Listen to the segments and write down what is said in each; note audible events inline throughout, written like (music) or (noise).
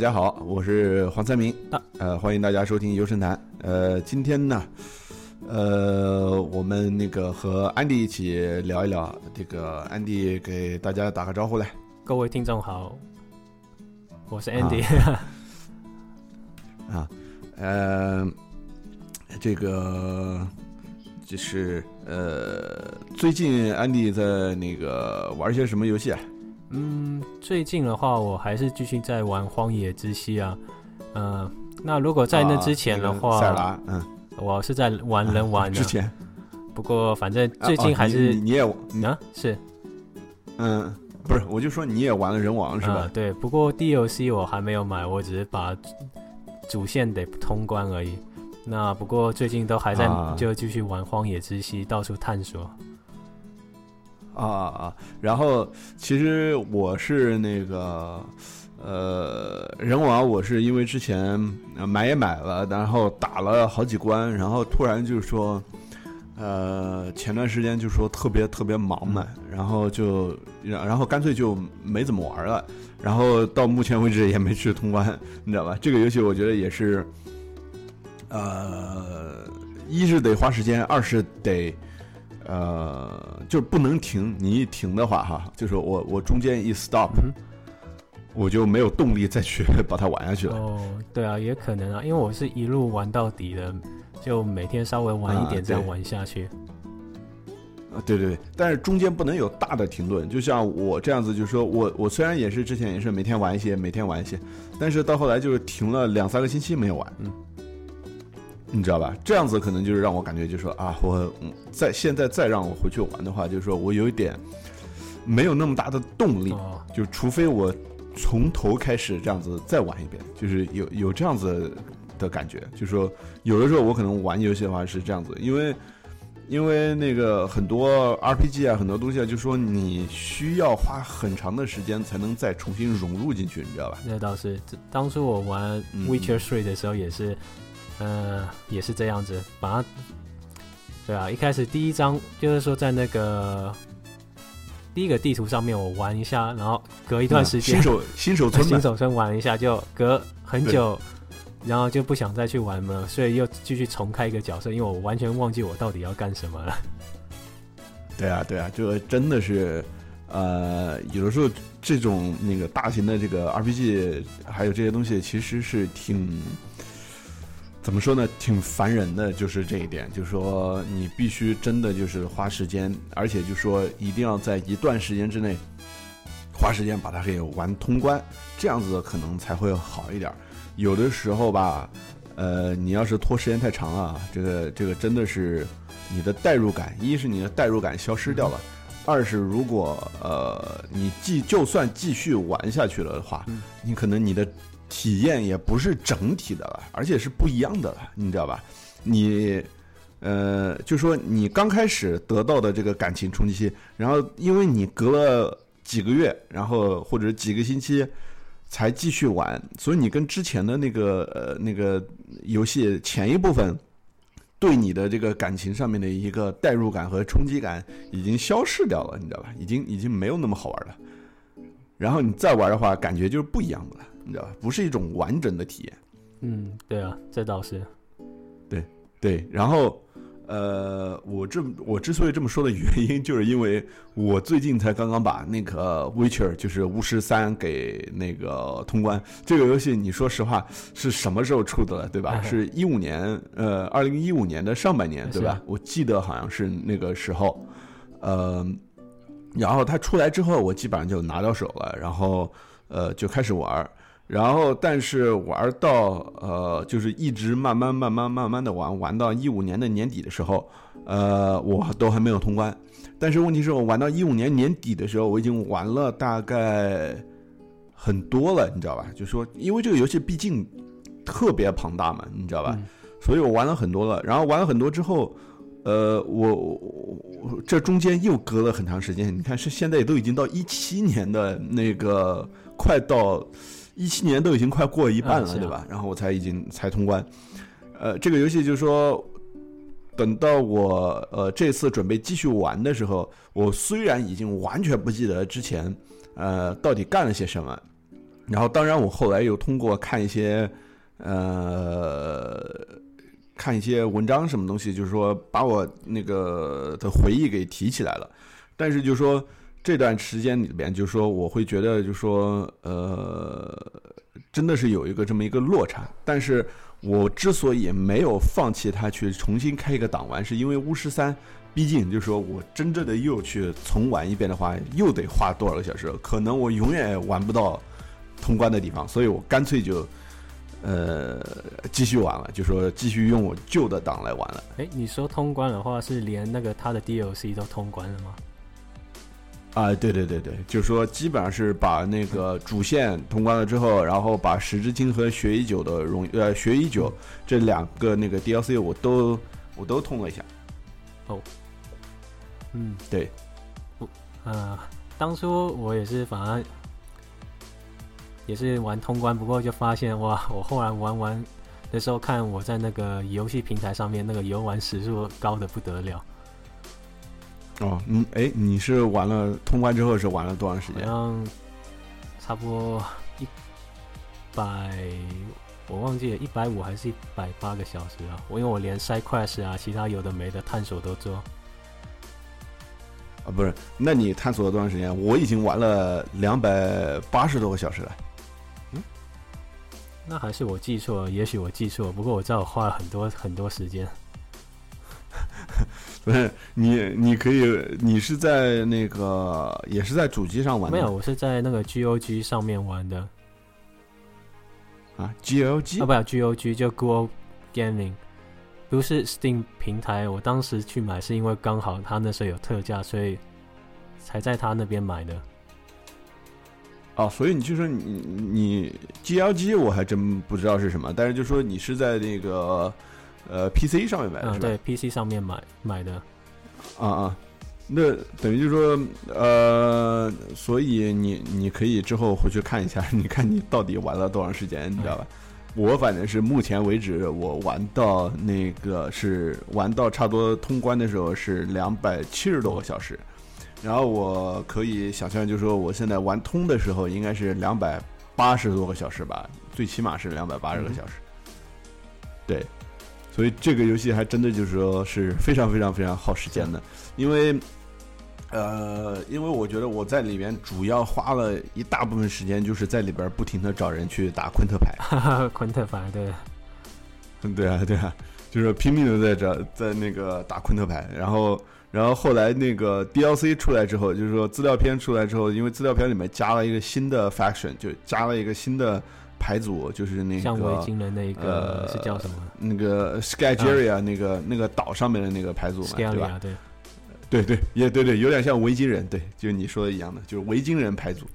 大家好，我是黄三明，呃，欢迎大家收听游神谈。呃，今天呢，呃，我们那个和安迪一起聊一聊，这个安迪给大家打个招呼来。各位听众好，我是 Andy。啊，呃，这个就是呃，最近安迪在那个玩些什么游戏啊？嗯，最近的话，我还是继续在玩《荒野之息》啊。嗯，那如果在那之前的话，塞拉，嗯，我是在玩人玩 (laughs) 之前。不过反正最近还是你也啊是，嗯，不是，我就说你也玩了人王是吧？对，不过 DLC 我还没有买，我只是把主线得通关而已。那不过最近都还在就继续玩《荒野之息》，到处探索。啊啊！然后其实我是那个呃人王，我是因为之前买也买了，然后打了好几关，然后突然就是说，呃前段时间就说特别特别忙嘛，然后就然后干脆就没怎么玩了，然后到目前为止也没去通关，你知道吧？这个游戏我觉得也是，呃，一是得花时间，二是得。呃，就是不能停，你一停的话，哈，就是我我中间一 stop，我就没有动力再去 (laughs) 把它玩下去了。哦，对啊，也可能啊，因为我是一路玩到底的，就每天稍微玩一点再玩下去。啊，对对对，但是中间不能有大的停顿，就像我这样子，就是说我我虽然也是之前也是每天玩一些，每天玩一些，但是到后来就是停了两三个星期没有玩。嗯。你知道吧？这样子可能就是让我感觉，就是说啊，我在现在再让我回去玩的话，就是说我有一点没有那么大的动力，就除非我从头开始这样子再玩一遍，就是有有这样子的感觉，就是说有的时候我可能玩游戏的话是这样子，因为因为那个很多 RPG 啊，很多东西啊，就说你需要花很长的时间才能再重新融入进去，你知道吧？那倒是，当初我玩 Witcher Three 的时候也是。呃，也是这样子，把它，对啊，一开始第一张就是说在那个第一个地图上面我玩一下，然后隔一段时间新手 (laughs) 新手村新手村玩一下，就隔很久，然后就不想再去玩了，所以又继续重开一个角色，因为我完全忘记我到底要干什么了。对啊，对啊，就真的是，呃，有的时候这种那个大型的这个 RPG 还有这些东西，其实是挺。怎么说呢？挺烦人的，就是这一点，就是说你必须真的就是花时间，而且就说一定要在一段时间之内花时间把它给玩通关，这样子可能才会好一点。有的时候吧，呃，你要是拖时间太长了，这个这个真的是你的代入感，一是你的代入感消失掉了，二是如果呃你继就算继续玩下去了的话，你可能你的。体验也不是整体的了，而且是不一样的了，你知道吧？你，呃，就说你刚开始得到的这个感情冲击，然后因为你隔了几个月，然后或者几个星期才继续玩，所以你跟之前的那个呃那个游戏前一部分对你的这个感情上面的一个代入感和冲击感已经消失掉了，你知道吧？已经已经没有那么好玩了。然后你再玩的话，感觉就是不一样的了。你知道吧？不是一种完整的体验。嗯，对啊，这倒是。对对，然后，呃，我这我之所以这么说的原因，就是因为我最近才刚刚把那个《Witcher》就是巫师三给那个通关。这个游戏，你说实话是什么时候出的了？对吧？(laughs) 是一五年，呃，二零一五年的上半年，对吧？我记得好像是那个时候。呃，然后它出来之后，我基本上就拿到手了，然后呃就开始玩。然后，但是玩到呃，就是一直慢慢、慢慢、慢慢的玩，玩到一五年的年底的时候，呃，我都还没有通关。但是问题是我玩到一五年年底的时候，我已经玩了大概很多了，你知道吧？就说因为这个游戏毕竟特别庞大嘛，你知道吧？所以我玩了很多了。然后玩了很多之后，呃，我我这中间又隔了很长时间。你看，是现在都已经到一七年的那个快到。一七年都已经快过一半了，对吧？然后我才已经才通关。呃，这个游戏就是说，等到我呃这次准备继续玩的时候，我虽然已经完全不记得之前呃到底干了些什么，然后当然我后来又通过看一些呃看一些文章什么东西，就是说把我那个的回忆给提起来了。但是就是说这段时间里边，就是说我会觉得，就是说呃，真的是有一个这么一个落差。但是我之所以没有放弃它，去重新开一个档玩，是因为巫师三，毕竟就是说我真正的又去重玩一遍的话，又得花多少个小时？可能我永远玩不到通关的地方，所以我干脆就呃继续玩了，就说继续用我旧的档来玩了。哎，你说通关的话，是连那个他的 DLC 都通关了吗？啊，对对对对，就是说基本上是把那个主线通关了之后，然后把十之青和学已久的荣呃学已久这两个那个 DLC 我都我都通了一下。哦，嗯，对，不，呃，当初我也是反而也是玩通关，不过就发现哇，我后来玩完的时候看我在那个游戏平台上面那个游玩时数高的不得了。哦，嗯，哎，你是玩了通关之后是玩了多长时间？好像差不多一百，我忘记了，一百五还是一百八个小时啊？我因为我连 side quest 啊，其他有的没的探索都做。啊，不是，那你探索了多长时间？我已经玩了两百八十多个小时了。嗯，那还是我记错了，也许我记错了。不过我知道我花了很多很多时间。(laughs) 不是你，你可以，你是在那个也是在主机上玩的？没有，我是在那个 GOG 上面玩的。啊，GOG 啊，不，GOG 就 Google Gaming，不是 Steam 平台。我当时去买是因为刚好他那时候有特价，所以才在他那边买的。哦，所以你就说你你 GOG 我还真不知道是什么，但是就说你是在那个。呃，PC 上面买的是吧？对，PC 上面买买的。啊啊，那等于就是说，呃，所以你你可以之后回去看一下，(laughs) 你看你到底玩了多长时间，你知道吧？我反正是目前为止，我玩到那个是玩到差不多通关的时候是两百七十多个小时，然后我可以想象，就是说我现在玩通的时候应该是两百八十多个小时吧，最起码是两百八十个小时。对。所以这个游戏还真的就是说是非常非常非常耗时间的，因为，呃，因为我觉得我在里面主要花了一大部分时间，就是在里边不停的找人去打昆特牌。昆特牌，对，嗯，对啊，对啊，就是拼命的在这在那个打昆特牌，然后，然后后来那个 DLC 出来之后，就是说资料片出来之后，因为资料片里面加了一个新的 faction，就加了一个新的。牌组就是那个像维京的那个是叫什么？那个 Skygeria 那个那个岛上面的那个牌组嘛，对吧？对，对对也对对，有点像维京人，对，就是你说的一样的，就是维京人牌组。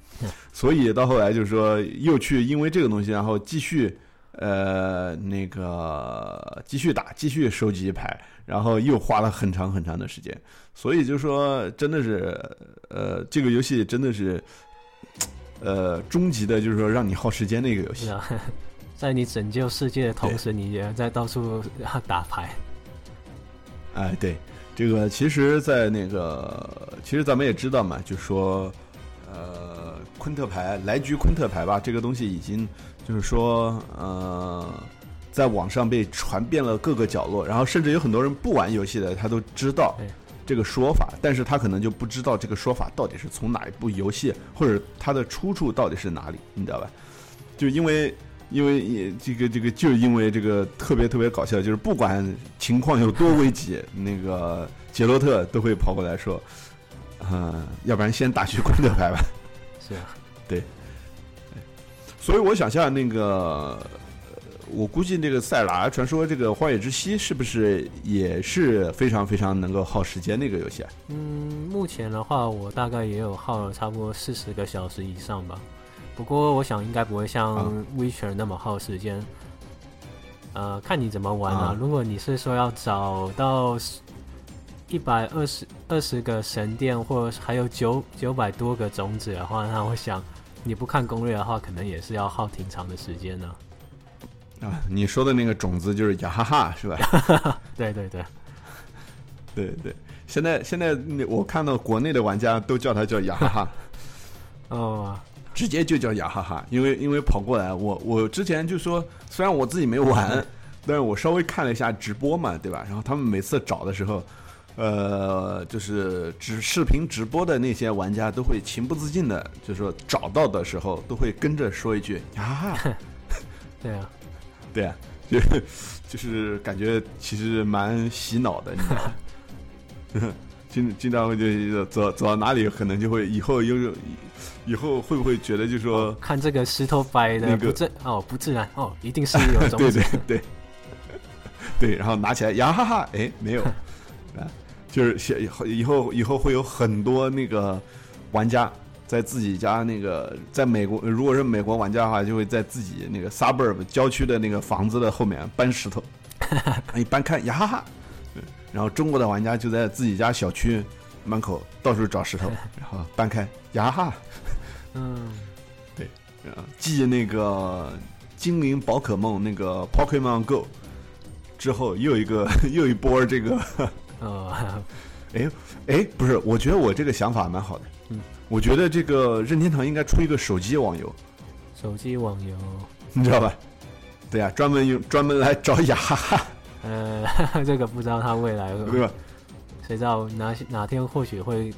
所以到后来就是说，又去因为这个东西，然后继续呃那个继续打，继续收集牌，然后又花了很长很长的时间。所以就说，真的是呃，这个游戏真的是。呃，终极的就是说让你耗时间的一个游戏啊，(laughs) 在你拯救世界的同时，你也在到处打牌。哎，对，这个其实，在那个，其实咱们也知道嘛，就说，呃，昆特牌，来局昆特牌吧，这个东西已经就是说，呃，在网上被传遍了各个角落，然后甚至有很多人不玩游戏的，他都知道。这个说法，但是他可能就不知道这个说法到底是从哪一部游戏，或者它的出处到底是哪里，你知道吧？就因为，因为这个这个，就因为这个特别特别搞笑，就是不管情况有多危急，那个杰洛特都会跑过来说，嗯，要不然先打局昆特牌吧。(laughs) 是啊，对。所以我想象那个。我估计这个《塞尔达传说》这个《荒野之息》是不是也是非常非常能够耗时间的一个游戏啊？嗯，目前的话，我大概也有耗了差不多四十个小时以上吧。不过，我想应该不会像《Witcher》那么耗时间。呃，看你怎么玩啊。如果你是说要找到一百二十二十个神殿，或者还有九九百多个种子的话，那我想你不看攻略的话，可能也是要耗挺长的时间呢。啊，你说的那个种子就是雅哈哈是吧？对 (laughs) 对对，对对。现在现在我看到国内的玩家都叫它叫雅哈哈。(laughs) 哦，直接就叫雅哈哈，因为因为跑过来，我我之前就说，虽然我自己没玩，但是我稍微看了一下直播嘛，对吧？然后他们每次找的时候，呃，就是直视频直播的那些玩家都会情不自禁的，就是说找到的时候都会跟着说一句雅哈哈。(laughs) 对啊，对啊，(laughs) 就是就是感觉其实蛮洗脑的，你知道吗？(laughs) 经经常会就走走到哪里，可能就会以后又有以后会不会觉得就说看这个石头摆的那个不自哦不自然哦，一定是 (laughs) 有种对对对对，然后拿起来呀哈哈，哎没有啊，就是写以后以后以后会有很多那个玩家在自己家那个在美国，如果是美国玩家的话，就会在自己那个 suburb 郊区的那个房子的后面搬石头，一 (laughs) 搬开呀哈哈，对然后中国的玩家就在自己家小区门口到处找石头，(laughs) 然后搬开呀哈哈。嗯，呃，继那个精灵宝可梦那个 Pokemon Go 之后，又一个 (laughs) 又一波这个，呃，哎哎，不是，我觉得我这个想法蛮好的，嗯，我觉得这个任天堂应该出一个手机网游，手机网游，你知道吧？对呀、专门用专门来找雅哈哈，呃，(laughs) 这个不知道他未来会对吧？谁知道哪哪天或许会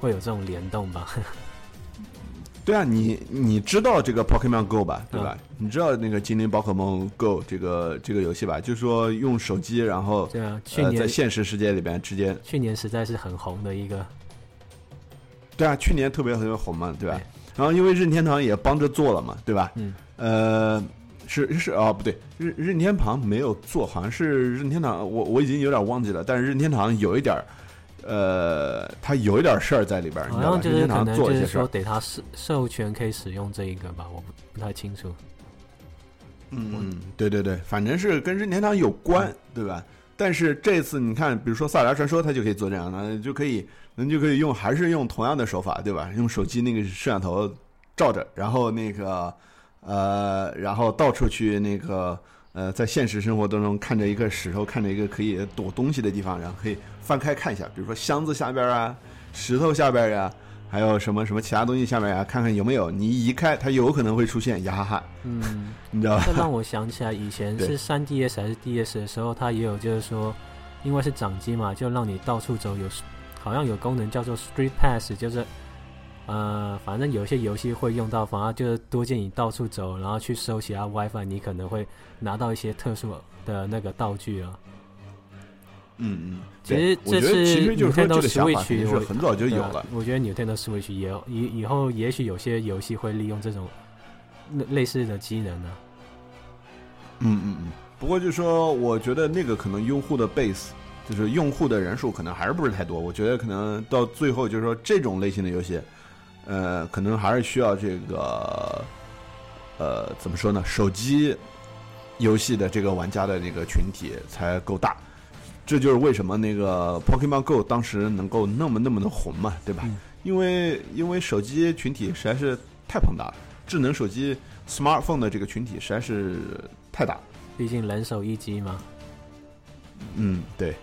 会有这种联动吧？(laughs) 对啊，你你知道这个 Pokemon Go 吧？对吧？你知道那个精灵宝可梦 Go 这个这个游戏吧？就是说用手机，然后对啊，去呃年、在现实世界里边直接去年实在是很红的一个，对啊，去年特别特别红嘛，对吧？对然后因为任天堂也帮着做了嘛，对吧？嗯，呃，是是啊、不对，任任天堂没有做，好像是任天堂，我我已经有点忘记了，但是任天堂有一点儿，呃，他有一点事儿在里边儿？任天堂像就是可能做了一些事儿，就是说得他授授权可以使用这一个吧，我不不太清楚。嗯嗯，对对对，反正是跟任天堂有关，对吧？但是这次你看，比如说《萨尔达传说》，它就可以做这样的，就可以，人就可以用，还是用同样的手法，对吧？用手机那个摄像头照着，然后那个呃，然后到处去那个呃，在现实生活当中看着一个石头，看着一个可以躲东西的地方，然后可以翻开看一下，比如说箱子下边啊，石头下边呀、还有什么什么其他东西下面呀、看看有没有。你一移开，它有可能会出现呀哈哈，嗯，你知道吧？这让我想起来以前是三 DS 还是 DS 的时候，它也有就是说，因为是掌机嘛，就让你到处走，有好像有功能叫做 Street Pass，就是呃，反正有些游戏会用到，反而就是多见你到处走，然后去收其他 WiFi，你可能会拿到一些特殊的那个道具啊。嗯嗯，其实这是 Nintendo Switch 是我很早就有了。我觉得 Nintendo Switch 也有以以后也许有些游戏会利用这种类类似的机能呢、嗯嗯嗯。不过就是说，我觉得那个可能用户的 base，就是用户的人数可能还是不是太多。我觉得可能到最后就是说这种类型的游戏，呃，可能还是需要这个，呃，怎么说呢？手机游戏的这个玩家的那个群体才够大。这就是为什么那个 Pokemon Go 当时能够那么那么的红嘛，对吧？嗯因为因为手机群体实在是太庞大了，智能手机 smartphone 的这个群体实在是太大了。毕竟人手一机嘛。嗯，对对，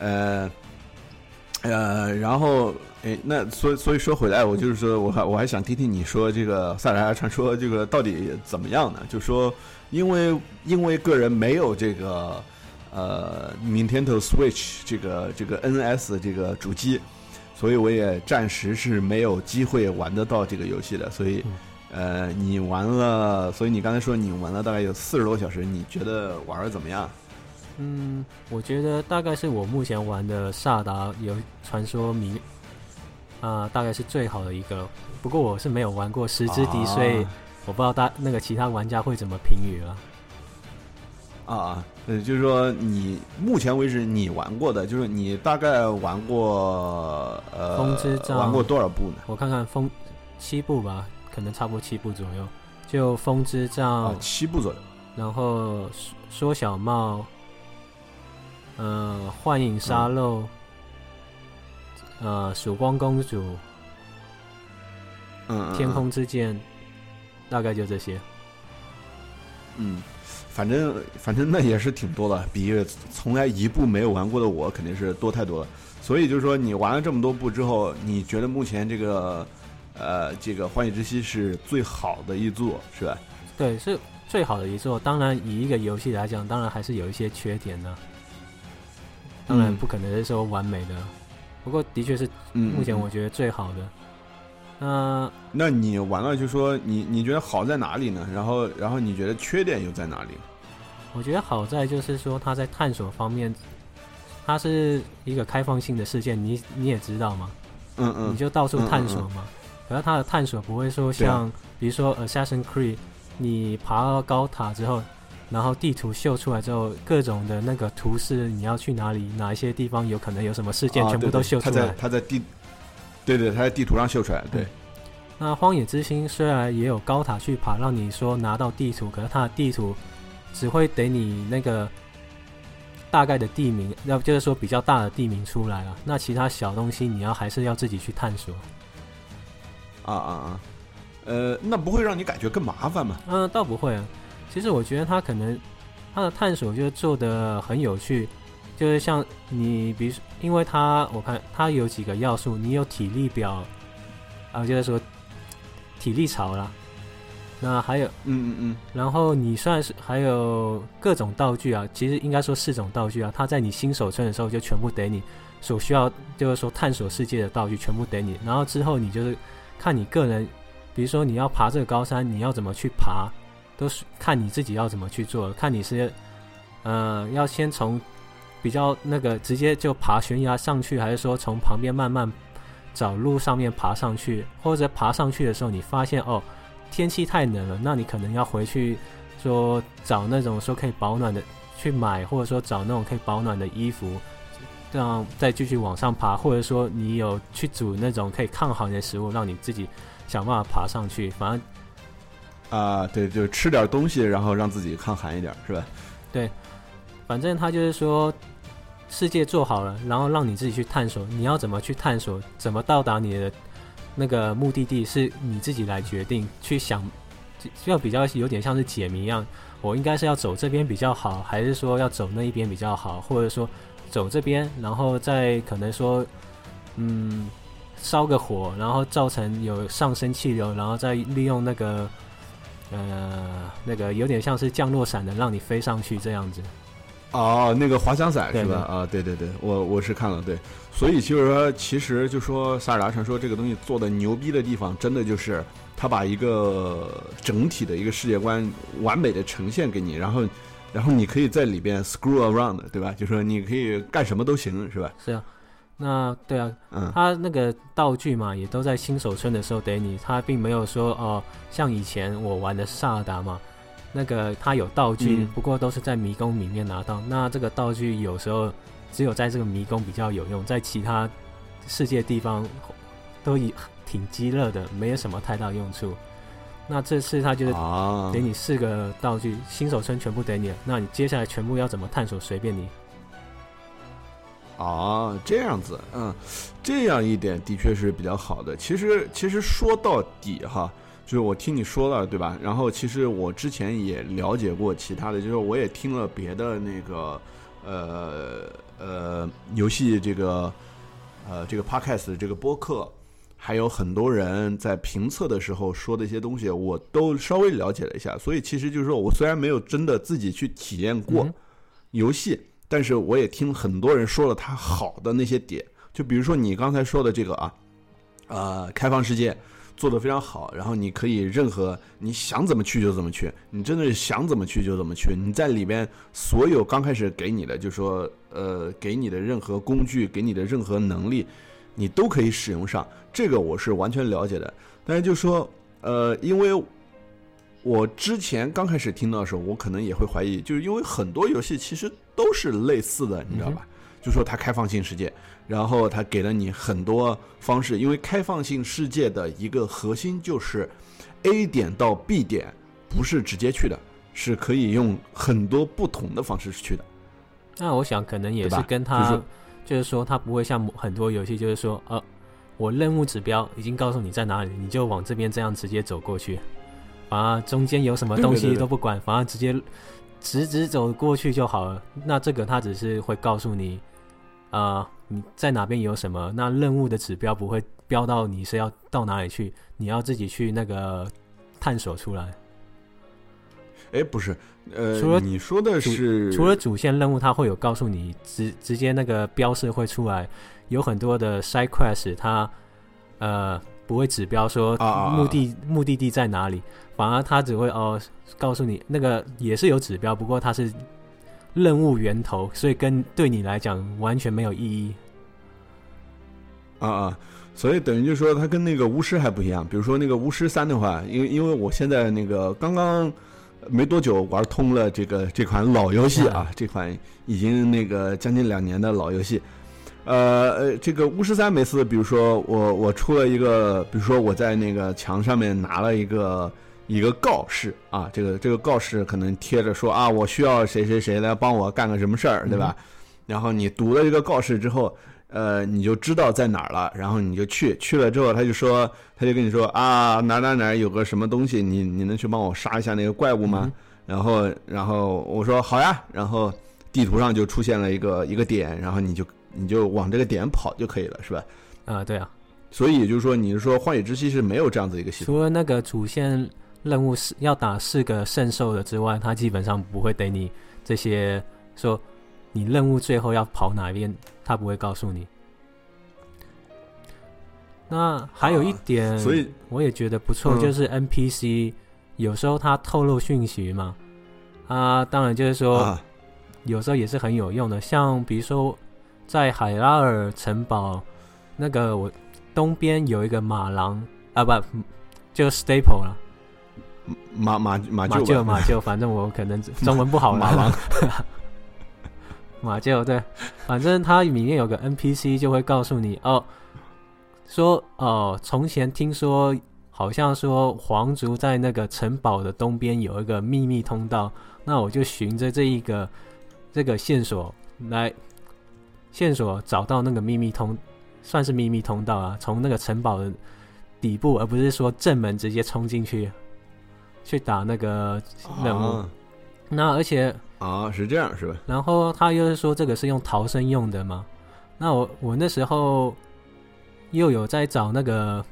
呃呃，然后诶，那所以所以说回来，我就是说我还我还想听听你说这个《塞尔达传说》这个到底怎么样呢？就说因为因为个人没有这个呃 Nintendo Switch 这个这个 NS 这个主机，所以我也暂时是没有机会玩得到这个游戏的，所以。呃，你玩了，所以你刚才说你玩了大概有四十多小时，你觉得玩的怎么样？嗯，我觉得大概是我目前玩的萨达有传说迷啊、大概是最好的一个。不过我是没有玩过十之敌，所以啊我不知道大那个其他玩家会怎么评语了。啊，呃，就是说你目前为止你玩过的，就是你大概玩过呃，风之杖玩过多少部呢？我看看风七部吧，可能差不多七部左右。就风之杖，啊，七部左右。然后缩缩小帽，呃，幻影沙漏，呃，曙光公主，嗯，嗯天，空之剑，大概就这些。嗯，反正反正那也是挺多的，比从来一部没有玩过的我肯定是多太多了。所以就是说，你玩了这么多部之后，你觉得目前这个呃，这个《幻影之息》是最好的一座，是吧？对，是最好的一座。当然，以一个游戏来讲，当然还是有一些缺点的。当然不可能是说完美的，不过的确是目前我觉得最好的。那那你完了就说你你觉得好在哪里呢？然后然后你觉得缺点又在哪里？我觉得好在就是说它在探索方面，它是一个开放性的世界，你你也知道嘛，嗯嗯，你就到处探索嘛。可是它的探索不会说像，比如说《Assassin's Creed》，你爬到高塔之后，然后地图秀出来之后，各种的那个图示，你要去哪里，哪一些地方有可能有什么事件，全部都秀出来。他在他在地，对对，他在地图上秀出来。对。那《荒野之心》虽然也有高塔去爬，让你说拿到地图，可是它的地图。只会给你那个大概的地名，要不就是说比较大的地名出来了。那其他小东西你要还是要自己去探索。啊啊啊！呃，那不会让你感觉更麻烦吗？嗯，倒不会啊。其实我觉得他可能他的探索就做的很有趣，就是像你，比如说，因为他我看他有几个要素，你有体力表，啊，就是说体力槽啦。那还有，嗯嗯嗯，然后你算是还有各种道具啊，其实应该说四种道具啊，它在你新手村的时候就全部给你所需要，就是说探索世界的道具全部给你，然后之后你就是看你个人，比如说你要爬这个高山，你要怎么去爬，都是看你自己要怎么去做，看你是，呃，要先从比较那个直接就爬悬崖上去，还是说从旁边慢慢找路上面爬上去，或者爬上去的时候你发现哦。天气太冷了，那你可能要回去说找那种说可以保暖的去买，或者说找那种可以保暖的衣服，这样再继续往上爬，或者说你有去煮那种可以抗寒的食物，让你自己想办法爬上去。反正啊，对，就吃点东西，然后让自己抗寒一点，是吧？对，反正他就是说世界做好了，然后让你自己去探索，你要怎么去探索，怎么到达你的。那个目的地是你自己来决定，去想，要比较有点像是解谜一样。我应该是要走这边比较好，还是说要走那一边比较好？或者说走这边，然后再可能说，嗯，烧个火，然后造成有上升气流，然后再利用那个，呃，那个有点像是降落伞的，让你飞上去这样子。哦，那个滑翔伞是吧？啊，对对对，我我是看了，对。所以就是说，其实就说《萨尔达传说》这个东西做的牛逼的地方，真的就是他把一个整体的一个世界观完美的呈现给你，然后，然后你可以在里边 screw around，对吧？就说你可以干什么都行，是吧？是啊，那对啊，嗯，他那个道具嘛，也都在新手村的时候给你，他并没有说哦，像以前我玩的萨尔达嘛。那个他有道具，不过都是在迷宫里面拿到。那这个道具有时候只有在这个迷宫比较有用，在其他世界地方都挺鸡热的，没有什么太大用处。那这次他就是给你四个道具，新手村全部给你，那你接下来全部要怎么探索，随便你。啊，这样子，嗯，这样一点的确是比较好的。其实，其实说到底哈。就是我听你说了，对吧？然后其实我之前也了解过其他的，就是我也听了别的那个，呃呃，游戏这个，呃，这个 podcast 这个播客，还有很多人在评测的时候说的一些东西，我都稍微了解了一下。所以其实就是说我虽然没有真的自己去体验过游戏，但是我也听很多人说了它好的那些点。就比如说你刚才说的这个啊，呃，开放世界。做的非常好，然后你可以任何你想怎么去就怎么去，你真的是想怎么去就怎么去。你在里边所有刚开始给你的，就说呃给你的任何工具，给你的任何能力，你都可以使用上。这个我是完全了解的。但是就说呃，因为我之前刚开始听到的时候，我可能也会怀疑，就是因为很多游戏其实都是类似的，你知道吧？就说它开放性世界。然后它给了你很多方式，因为开放性世界的一个核心就是 A 点到 B 点不是直接去的，是可以用很多不同的方式去的。那我想可能也是跟他，就是说他不会像很多游戏，就是说呃，我任务指标已经告诉你在哪里，你就往这边这样直接走过去，反而中间有什么东西都不管，反而直接直直走过去就好了。那这个他只是会告诉你啊。你在哪边有什么？那任务的指标不会标到你是要到哪里去，你要自己去那个探索出来。哎，不是，呃，除了你说的是除了主线任务，它会有告诉你直直接那个标示会出来，有很多的 side quest，它呃不会指标说目的目的地在哪里，反而他只会哦告诉你那个也是有指标，不过它是任务源头，所以跟对你来讲完全没有意义。啊啊，所以等于就是说，它跟那个巫师还不一样。比如说那个巫师三的话，因为因为我现在那个刚刚没多久玩通了这个这款老游戏啊，这款已经那个将近两年的老游戏。呃呃，这个巫师三每次，比如说我我出了一个，比如说我在那个墙上面拿了一个一个告示啊，这个这个告示可能贴着说啊，我需要谁谁谁来帮我干个什么事儿，对吧？然后你读了这个告示之后，呃，你就知道在哪儿了，然后你就去，去了之后他就说，他就跟你说啊，哪哪哪有个什么东西，你你能去帮我杀一下那个怪物吗？然后然后我说好呀，然后地图上就出现了一个一个点，然后你就你就往这个点跑就可以了，是吧？啊、对啊，所以也就是说，你是说幻野之息是没有这样子一个系统。除了那个主线任务是要打四个圣兽的之外，它基本上不会给你这些说你任务最后要跑哪边，它不会告诉你。那还有一点，所以我也觉得不错，嗯。就是 NPC 有时候它透露讯息嘛，啊，当然就是说、啊。有时候也是很有用的，像比如说在海拉尔城堡那个我东边有一个马廊啊，不，就 staple 了，马马马马厩马厩，反正我可能 (laughs) 中文不好 (laughs) 马厩对，反正它里面有个 NPC 就会告诉你哦，说哦，从前听说好像说皇族在那个城堡的东边有一个秘密通道，那我就循着这一个这个线索来线索找到那个秘密通，算是秘密通道啊，从那个城堡的底部，而不是说正门直接冲进去去打那个任务。啊那而且啊，是这样是吧？然后他又是说这个是用逃生用的嘛？那我我那时候又有在找那个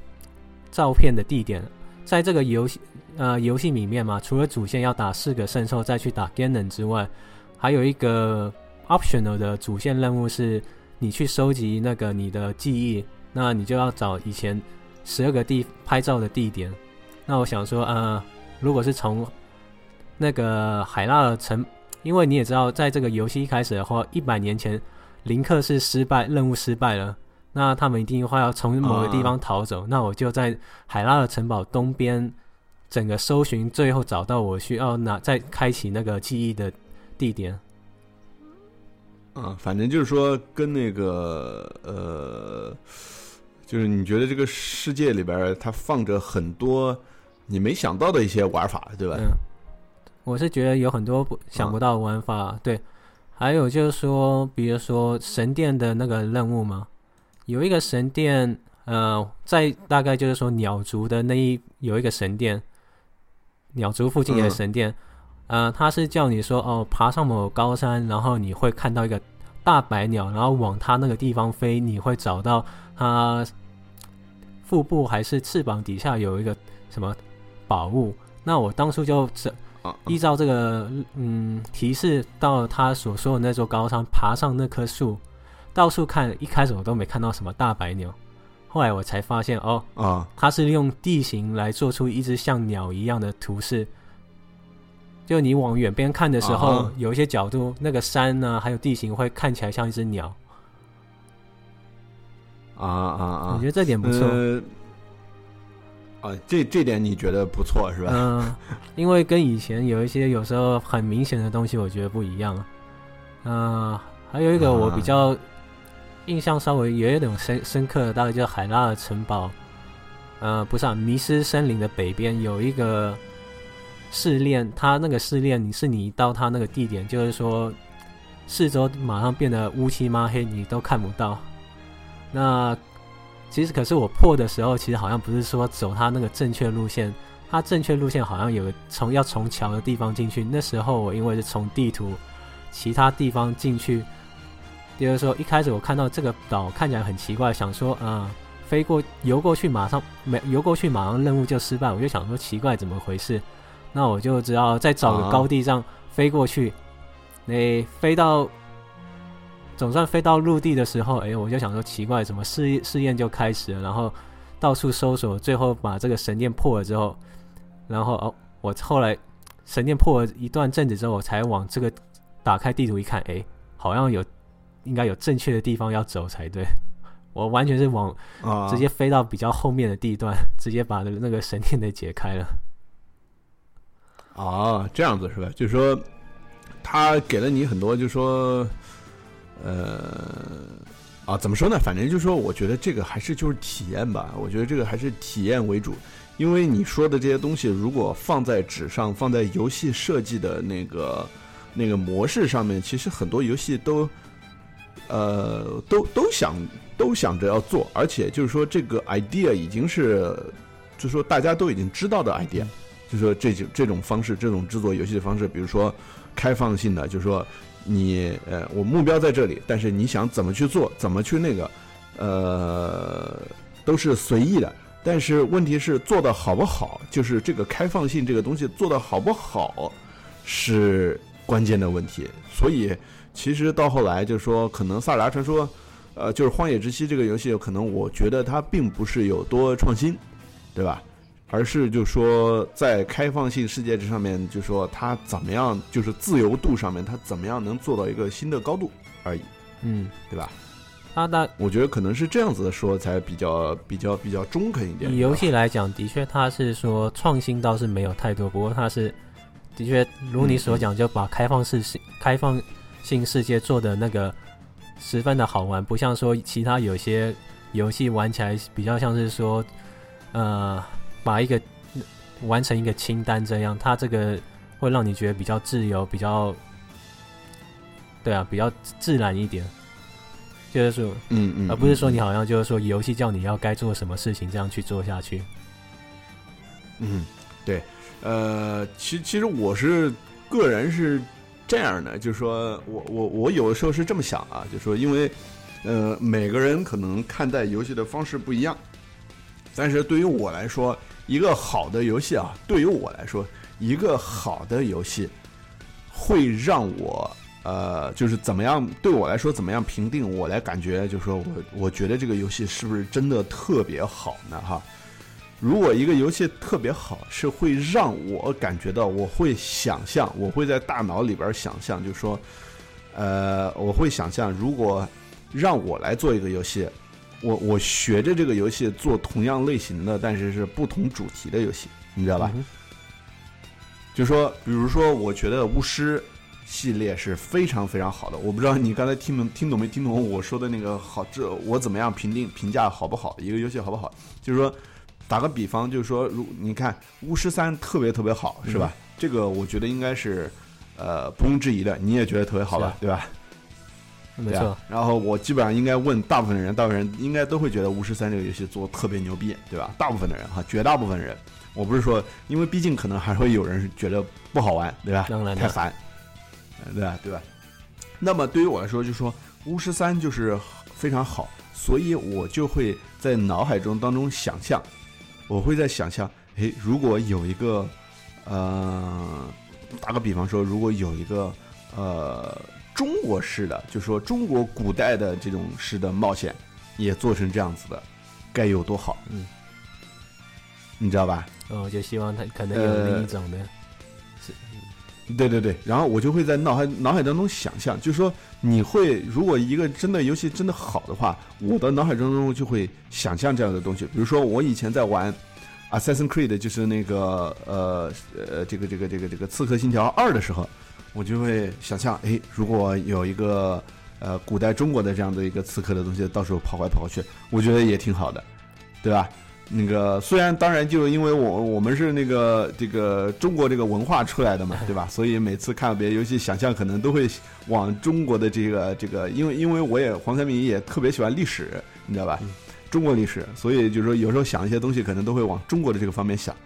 照片的地点，在这个游戏呃游戏里面嘛，除了主线要打四个圣兽再去打 Ganon 之外，还有一个 optional 的主线任务是你去收集那个你的记忆，那你就要找以前十二个地拍照的地点。那我想说，呃，如果是从那个海拉尔城因为你也知道，在这个游戏一开始的话，一百年前林克是失败，任务失败了，那他们一定会要从某个地方逃走。那我就在海拉尔城堡东边，整个搜寻，最后找到我需要拿再开启那个记忆的地点。啊，反正就是说，跟那个呃，就是你觉得这个世界里边它放着很多你没想到的一些玩法，对吧？嗯，我是觉得有很多不想不到的玩法。对，还有就是说，比如说神殿的那个任务嘛，有一个神殿，呃，在大概就是说鸟族的那一有一个神殿，鸟族附近的嗯神殿，呃，他是叫你说哦，爬上某高山，然后你会看到一个大白鸟，然后往它那个地方飞，你会找到它腹部还是翅膀底下有一个什么宝物。那我当初就这啊，依照这个嗯提示，到他所说的那座高山，爬上那棵树，到处看。一开始我都没看到什么大白鸟，后来我才发现哦，啊它是用地形来做出一只像鸟一样的图示。就你往远边看的时候，啊有一些角度，那个山呢，还有地形会看起来像一只鸟。啊啊啊！我觉得这点不错。呃啊，这这点你觉得不错是吧？嗯，因为跟以前有一些有时候很明显的东西，我觉得不一样。嗯、还有一个我比较印象稍微有一点深深刻的，大概就是海拉尔城堡。呃，不是啊，迷失森林的北边有一个试炼，他那个试炼，你是你到他那个地点，就是说四周马上变得乌漆嘛黑，你都看不到。那其实可是我破的时候，其实好像不是说走他那个正确路线，他正确路线好像有从要从桥的地方进去。那时候我因为是从地图其他地方进去，就是说一开始我看到这个岛看起来很奇怪，想说啊、飞过游过去，马上没游过去，马上任务就失败。我就想说奇怪，怎么回事？那我就只要再找个高地上飞过去，那飞到总算飞到陆地的时候，哎，我就想说奇怪，怎么试试验就开始了？然后到处搜索，最后把这个神殿破了之后，然后哦，我后来神殿破了一段阵子之后，我才往这个打开地图一看，哎，好像有应该有正确的地方要走才对。我完全是往直接飞到比较后面的地段，直接把那个神殿给解开了。啊，这样子是吧？就是说，他给了你很多，就是说，呃，啊，怎么说呢？反正就是说，我觉得这个还是就是体验吧。我觉得这个还是体验为主，因为你说的这些东西，如果放在纸上，放在游戏设计的那个那个模式上面，其实很多游戏都，呃，都都想都想着要做，而且就是说，这个 idea 已经是，就是说大家都已经知道的 idea。就说这种这种方式，这种制作游戏的方式，比如说开放性的，就是说你呃，我目标在这里，但是你想怎么去做，怎么去那个，呃，都是随意的。但是问题是做的好不好，就是这个开放性这个东西做的好不好是关键的问题。所以其实到后来就是说，可能《萨达传说》呃，就是《荒野之息》这个游戏，可能我觉得它并不是有多创新，对吧？而是就说在开放性世界这上面，就说它怎么样，就是自由度上面，它怎么样能做到一个新的高度而已，嗯，对吧？那那我觉得可能是这样子的说才比较比较比较中肯一点。以游戏来讲，的确它是说创新倒是没有太多，不过它是的确如你所讲，就把开放式开放性世界做的那个十分的好玩，不像说其他有些游戏玩起来比较像是说，呃。把一个完成一个清单，这样它这个会让你觉得比较自由，比较对啊，比较自然一点。就是说，嗯嗯，而不是说你好像就是说游戏叫你要该做什么事情，这样去做下去。嗯，对，呃，其其实我是个人是这样的，就是说我我我有的时候是这么想啊，就是说因为呃每个人可能看待游戏的方式不一样，但是对于我来说。一个好的游戏啊，对于我来说，一个好的游戏会让我呃，就是怎么样？对我来说，怎么样评定？我来感觉，就是说我我觉得这个游戏是不是真的特别好呢？哈，如果一个游戏特别好，是会让我感觉到，我会想象，我会在大脑里边想象，就是说，呃，我会想象，如果让我来做一个游戏。我我学着这个游戏做同样类型的，但是是不同主题的游戏，你知道吧？就说，比如说，我觉得巫师系列是非常非常好的。我不知道你刚才听懂听懂没听懂我说的那个好？这我怎么样评定评价好不好？一个游戏好不好？就是说，打个比方，就是说，如你看巫师三特别特别好，是吧？这个我觉得应该是呃毋庸置疑的。你也觉得特别好吧？对吧？没错，然后我基本上应该问大部分人，大部分人应该都会觉得《巫师三》这个游戏做特别牛逼，对吧？大部分的人哈，绝大部分人，我不是说，因为毕竟可能还会有人觉得不好玩，对吧？太烦，对吧？对吧？那么对于我来说，就说《巫师三》就是非常好，所以我就会在脑海中当中想象，我会在想象，诶，如果有一个，呃，打个比方说，如果有一个，呃。中国式的，就说中国古代的这种式的冒险，也做成这样子的，该有多好？嗯，你知道吧？哦，就希望他可能有另一种的，是，对对对。然后我就会在脑海脑海当中想象，就是说你会如果一个真的游戏真的好的话，我的脑海当中就会想象这样的东西。比如说我以前在玩《Assassin's Creed》，就是那个呃呃这个这个这个这个《刺客信条二》的时候。我就会想象，哎，如果有一个呃古代中国的这样的一个刺客的东西，到时候跑来跑去，我觉得也挺好的，对吧？那个虽然当然就是因为我我们是那个这个中国这个文化出来的嘛，(laughs) 对吧？所以每次看别的游戏，想象可能都会往中国的这个这个，因为因为我也黄三明也特别喜欢历史，你知道吧？中国历史，所以就是说有时候想一些东西，可能都会往中国的这个方面想。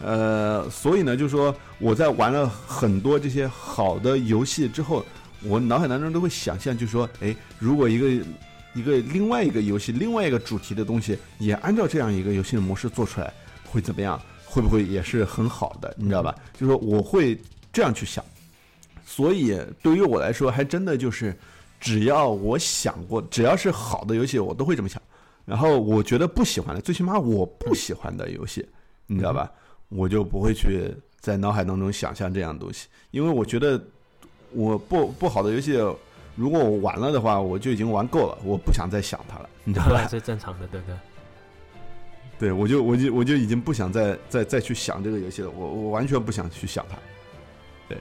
呃，所以呢，就是说我在玩了很多这些好的游戏之后，我脑海当中都会想象，就是说，哎，如果一个一个另外一个游戏，另外一个主题的东西，也按照这样一个游戏的模式做出来，会怎么样？会不会也是很好的？你知道吧？就是说我会这样去想。所以对于我来说，还真的就是，只要我想过，只要是好的游戏，我都会这么想。然后我觉得不喜欢的，最起码我不喜欢的游戏，你知道吧？我就不会去在脑海当中想象这样的东西，因为我觉得我不不好的游戏，如果我玩了的话，我就已经玩够了，我不想再想它了，你知道吧？(laughs) 是正常的，对不对？(laughs) 对，我就我就我就已经不想再再再去想这个游戏了，我我完全不想去想它。对，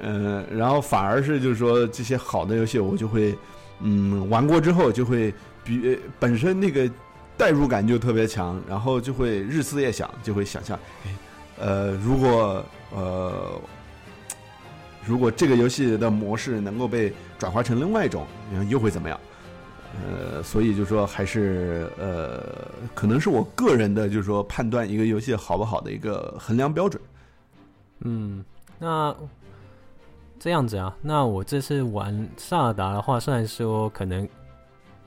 嗯、然后反而是就是说这些好的游戏，我就会嗯玩过之后就会比呃本身那个代入感就特别强，然后就会日思夜想，就会想象，哎，呃，如果呃如果这个游戏的模式能够被转化成另外一种，又会怎么样？呃，所以就说还是呃，可能是我个人的，就是说判断一个游戏好不好的一个衡量标准。嗯，那这样子啊，那我这次玩萨尔达的话，虽然说可能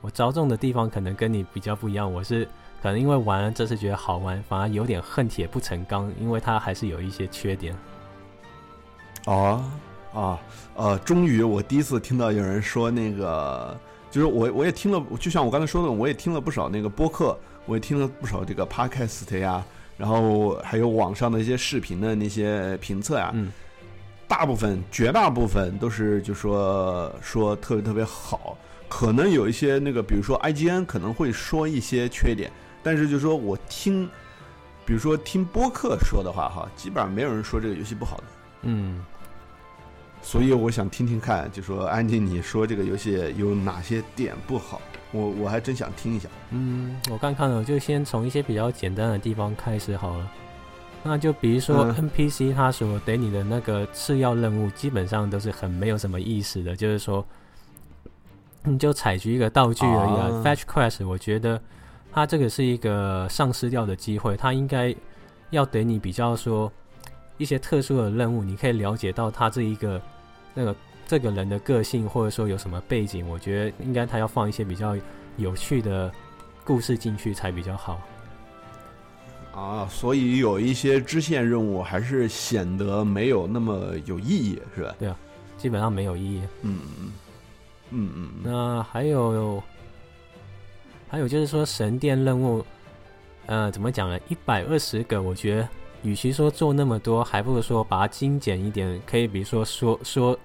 我着重的地方可能跟你比较不一样，我是可能因为玩了这次觉得好玩，反而有点恨铁不成钢，因为它还是有一些缺点。哦啊呃，终于我第一次听到有人说那个，就是我我也听了，就像我刚才说的，我也听了不少那个播客，我也听了不少这个 podcast 呀，然后还有网上的一些视频的那些评测呀，嗯，大部分绝大部分都是就说说特别特别好，可能有一些那个，比如说 IGN 可能会说一些缺点，但是就说我听，比如说听播客说的话哈，基本上没有人说这个游戏不好的。嗯，所以我想听听看，就说安静你说这个游戏有哪些点不好，我我还真想听一下。嗯，我看看了，就先从一些比较简单的地方开始好了。那就比如说嗯 NPC 他所给你的那个次要任务，基本上都是很没有什么意思的，就是说，你就采集一个道具而已啊。啊 Fetch Quest，我觉得它这个是一个丧失掉的机会，它应该要给你比较说一些特殊的任务，你可以了解到他这一个那个这个人的个性，或者说有什么背景，我觉得应该他要放一些比较有趣的故事进去才比较好。啊，所以有一些支线任务还是显得没有那么有意义，是吧？对啊基本上没有意义。嗯嗯嗯嗯那还有，还有就是说神殿任务，呃，怎么讲呢？一百二十个，我觉得与其说做那么多，还不如说把它精简一点。可以比如说说说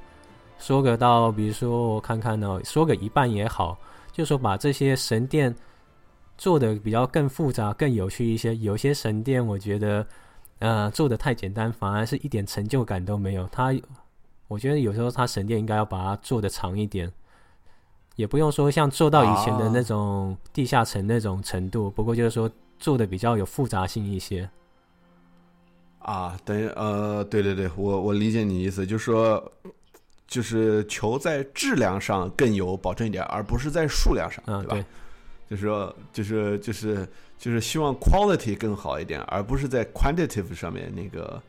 说个到，比如说我看看呢，说个一半也好，就说把这些神殿做的比较更复杂、更有趣一些。有些神殿我觉得，呃，做的太简单，反而是一点成就感都没有。它，我觉得有时候它神殿应该要把它做的长一点。也不用说像做到以前的那种地下城那种程度，不过就是说做的比较有复杂性一些。啊，等于呃，对对对，我我理解你意思，就是说，就是球在质量上更有保证一点，而不是在数量上，嗯，对吧？对，就是说，就是就是就是希望 quality 更好一点，而不是在 quantitative 上面那个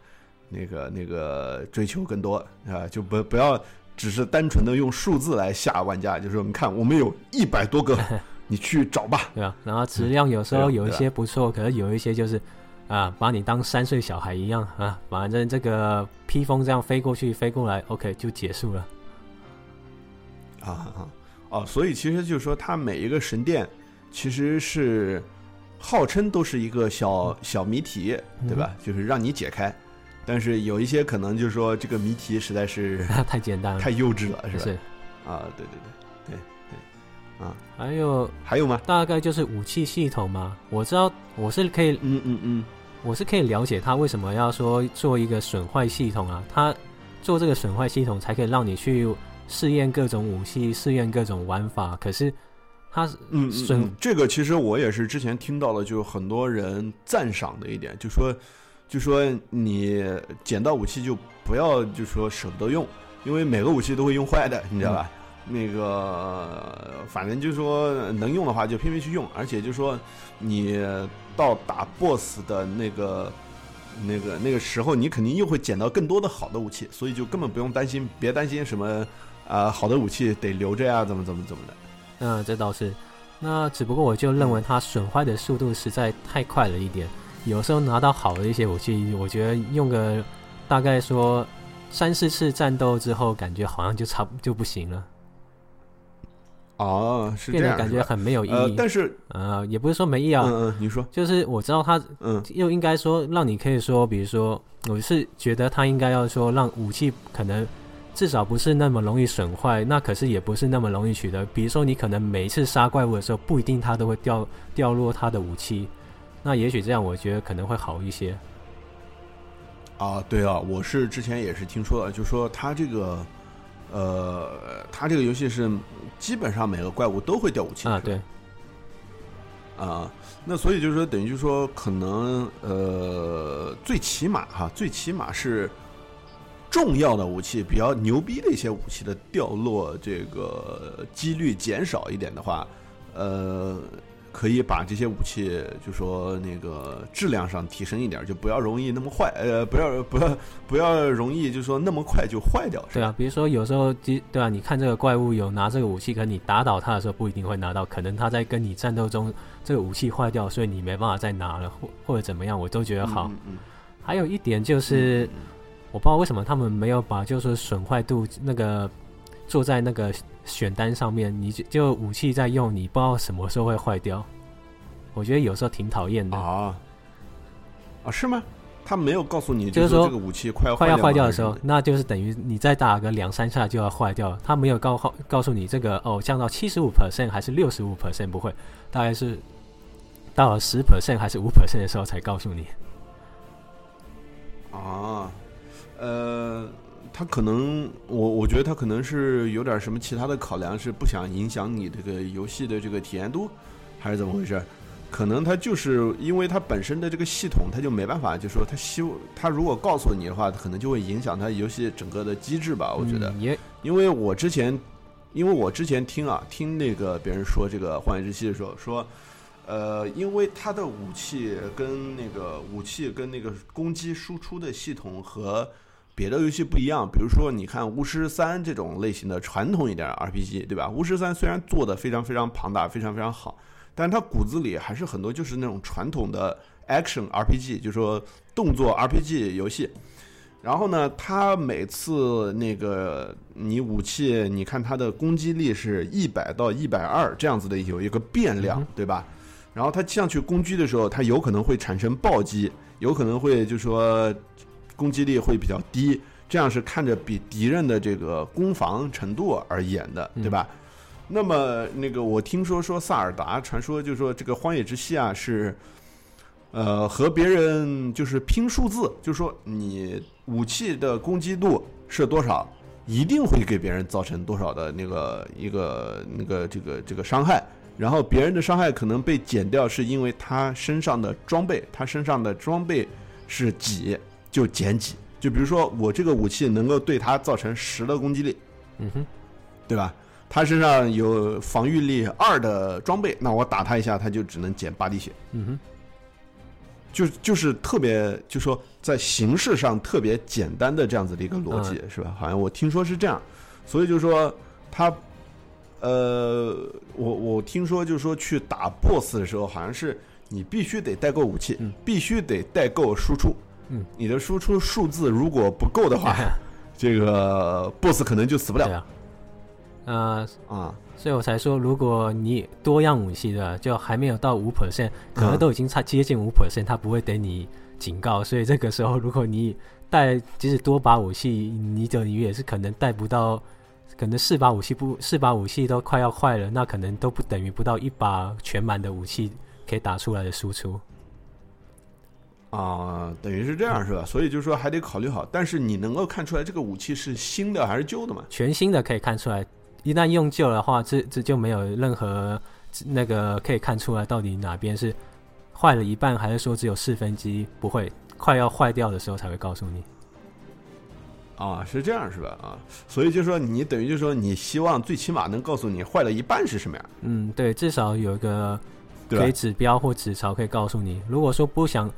那个那个追求更多啊，就不不要只是单纯的用数字来吓玩家，就是说，你看我们有一百多个，(laughs) 你去找吧。对吧。然后质量有时候有一些不错，可是有一些就是啊，把你当三岁小孩一样啊，反正这个披风这样飞过去飞过来，OK 就结束了。啊啊哦，所以其实就是说，它每一个神殿其实是号称都是一个小小谜题，对吧？就是让你解开，但是有一些可能就是说这个谜题实在是 (laughs) 太简单了，太幼稚了，是吧？是。啊，对对对对对，啊，还有还有吗？大概就是武器系统嘛，我知道我是可以嗯嗯嗯，我是可以了解他为什么要说做一个损坏系统啊，他做这个损坏系统才可以让你去试验各种武器，试验各种玩法。可是他嗯，嗯损嗯，这个其实我也是之前听到了，就很多人赞赏的一点，就说，就说你捡到武器就不要就说舍不得用，因为每个武器都会用坏的，你知道吧？那个反正就是说能用的话就拼命去用，而且就说你到打 BOSS 的那个。那个那个时候，你肯定又会捡到更多的好的武器，所以就根本不用担心，别担心什么啊、好的武器得留着呀，怎么怎么怎么的。嗯，这倒是。那只不过我就认为它损坏的速度实在太快了一点。有时候拿到好的一些武器，我觉得用个大概说三四次战斗之后，感觉好像就差就不行了。哦，是这样，感觉很没有意义。但是呃，也不是说没意义啊。嗯嗯，你说，就是我知道他，嗯，又应该说让你可以说，比如说，我是觉得他应该要说让武器可能。至少不是那么容易损坏，那可是也不是那么容易取得。比如说，你可能每一次杀怪物的时候，不一定它都会掉掉落它的武器，那也许这样，我觉得可能会好一些。啊，对啊，我是之前也是听说了，就说它这个，呃，它这个游戏是基本上每个怪物都会掉武器啊，对。啊，那所以就是说，等于就是说，可能呃，最起码哈，最起码是。重要的武器比较牛逼的一些武器的掉落，这个几率减少一点的话，呃，可以把这些武器就说那个质量上提升一点，就不要容易那么坏，呃，不要不要不要容易就说那么快就坏掉。对啊，比如说有时候，对啊，你看这个怪物有拿这个武器，可你打倒他的时候不一定会拿到，可能他在跟你战斗中这个武器坏掉，所以你没办法再拿了，或或者怎么样，我都觉得好。还有一点就是。我不知道为什么他们没有把就是损坏度那个做在那个选单上面，你就就武器在用，你不知道什么时候会坏掉。我觉得有时候挺讨厌的啊啊是吗？他没有告诉你，就是说这个武器快要快要坏掉的时候，那就是等于你再打个两三下就要坏掉了。他没有告告诉你这个哦降到七十五 percent 还是六十五 percent 不会，大概是到了十 percent 还是五 percent 的时候才告诉你啊。呃，他可能，我我觉得他可能是有点什么其他的考量，是不想影响你这个游戏的这个体验度，还是怎么回事？可能他就是因为他本身的这个系统，他就没办法，就说他希他如果告诉你的话，可能就会影响他游戏整个的机制吧。我觉得，也因为我之前，因为我之前听啊，听那个别人说这个《荒野之息》的时候说，呃，因为他的武器跟那个武器跟那个攻击输出的系统和别的游戏不一样，比如说你看《巫师三》这种类型的传统一点 RPG，对吧？《巫师三》虽然做的非常非常庞大，非常非常好，但它骨子里还是很多就是那种传统的 Action RPG，就是说动作 RPG 游戏。然后呢，它每次那个你武器，你看它的攻击力是一百到一百二这样子的有一个变量，对吧？然后它上去攻击的时候，它有可能会产生暴击，有可能会就说。攻击力会比较低，这样是看着比敌人的这个攻防程度而言的，对吧？那么那个我听说说萨尔达传说，就是说这个荒野之息啊是，呃，和别人就是拼数字，就是说你武器的攻击度是多少，一定会给别人造成多少的那个一个那个这个这个伤害，然后别人的伤害可能被减掉，是因为他身上的装备，他身上的装备是几。就减几，就比如说我这个武器能够对他造成十的攻击力，嗯哼，对吧？他身上有防御力二的装备，那我打他一下，他就只能减八滴血，嗯哼，就就是特别，就说在形式上特别简单的这样子的一个逻辑，是吧？好像我听说是这样，所以就说他，呃，我我听说就是说去打 BOSS 的时候，好像是你必须得带够武器，必须得带够输出。嗯，你的输出数字如果不够的话，(laughs) 这个 boss 可能就死不了。呃啊，所以我才说，如果你多样武器的，就还没有到五 percent，可能都已经差接近五 percent，他不会等你警告。所以这个时候，如果你带即使多把武器，你等于也是可能带不到，可能四把武器不四把武器都快要坏了，那可能都不等于不到一把全满的武器可以打出来的输出。啊，等于是这样是吧？所以就是说还得考虑好。但是你能够看出来这个武器是新的还是旧的吗？全新的可以看出来。一旦用旧的话，这这就没有任何那个可以看出来到底哪边是坏了一半，还是说只有四分之一？不会，快要坏掉的时候才会告诉你。啊，是这样是吧？啊，所以就说你等于就说你希望最起码能告诉你坏了一半是什么样？嗯，对，至少有一个可以指标或指槽可以告诉你。如果说不想。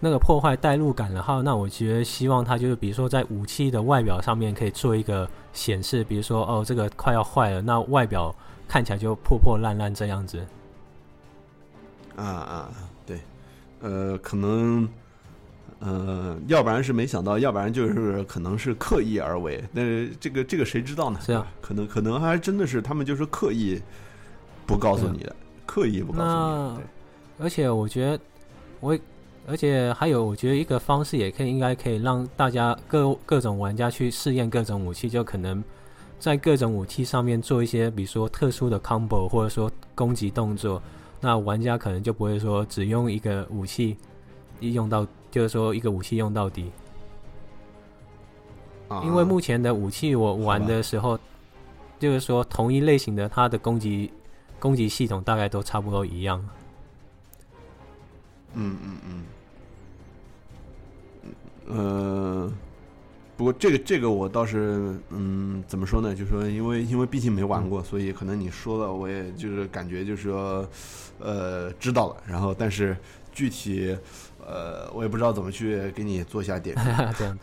那个破坏代入感的话，那我觉得希望它就是，比如说在武器的外表上面可以做一个显示，比如说哦，这个快要坏了，那外表看起来就破破烂烂这样子。啊啊，对，呃，可能，呃，要不然是没想到，要不然就是可能是刻意而为。那这个这个谁知道呢？是啊，可能可能还真的是他们就是刻意不告诉你的，刻意不告诉你。而且我觉得，我而且还有，我觉得一个方式也可以，应该可以让大家各各种玩家去试验各种武器，就可能在各种武器上面做一些，比如说特殊的 combo，或者说攻击动作。那玩家可能就不会说只用一个武器一用到，就是说一个武器用到底。因为目前的武器我玩的时候，就是说同一类型的它的攻击攻击系统大概都差不多一样。嗯嗯嗯，呃。不过这个这个我倒是嗯怎么说呢？就是说因为因为毕竟没玩过，所以可能你说了我也就是感觉就是说呃知道了。然后但是具体呃我也不知道怎么去给你做一下点评。(laughs) 这样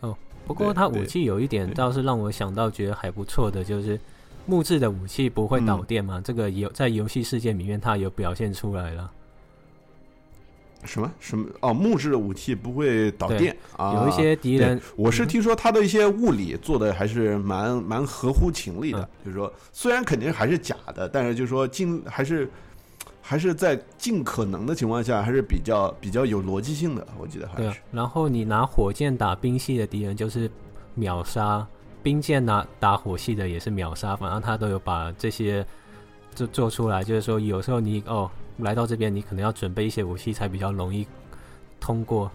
哦，不过它武器有一点倒是让我想到觉得还不错的，就是木质的武器不会导电嘛？这个有在游戏世界里面它有表现出来了。什么什么哦？木质的武器不会导电啊？有一些敌人，我是听说他的一些物理做的还是蛮蛮合乎情理的。就是说，虽然肯定还是假的，但是就是说尽还是还是在尽可能的情况下，还是比较比较有逻辑性的。我记得还是。然后你拿火箭打兵系的敌人就是秒杀，兵箭拿打火系的也是秒杀。反正他都有把这些做做出来，就是说有时候你哦。来到这边，你可能要准备一些武器，才比较容易通过。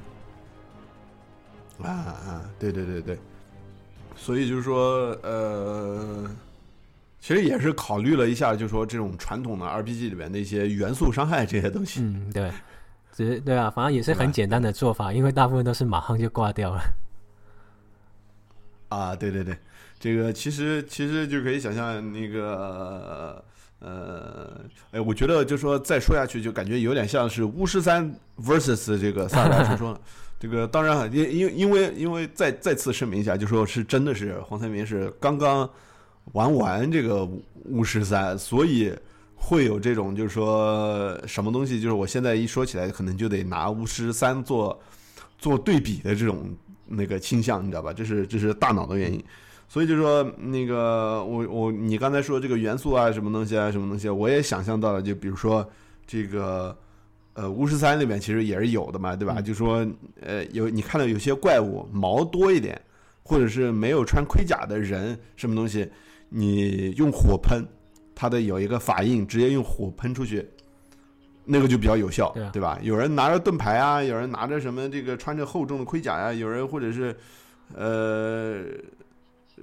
啊啊，对对对对，所以就是说，呃，其实也是考虑了一下，就是说这种传统的 RPG 里面的一些元素伤害这些东西。嗯，对，只是对啊，反正也是很简单的做法，因为大部分都是马上就挂掉了。啊，对对对，这个其实其实就可以想象那个。呃，哎，我觉得就说再说下去，就感觉有点像是巫师三 versus 这个萨尔达传说了。(laughs) 这个当然，因因因为因为再再次声明一下，就说是真的是黄三明是刚刚玩完这个巫师三，所以会有这种就是说什么东西，就是我现在一说起来，可能就得拿巫师三做做对比的这种那个倾向，你知道吧？这是这是大脑的原因。所以就说那个我我你刚才说这个元素啊什么东西啊什么东西，我也想象到了。就比如说这个呃巫师三里面其实也是有的嘛，对吧？就说呃有你看到有些怪物毛多一点，或者是没有穿盔甲的人什么东西，你用火喷，它的有一个法印，直接用火喷出去，那个就比较有效，对吧？有人拿着盾牌啊，有人拿着什么这个穿着厚重的盔甲呀，有人或者是呃。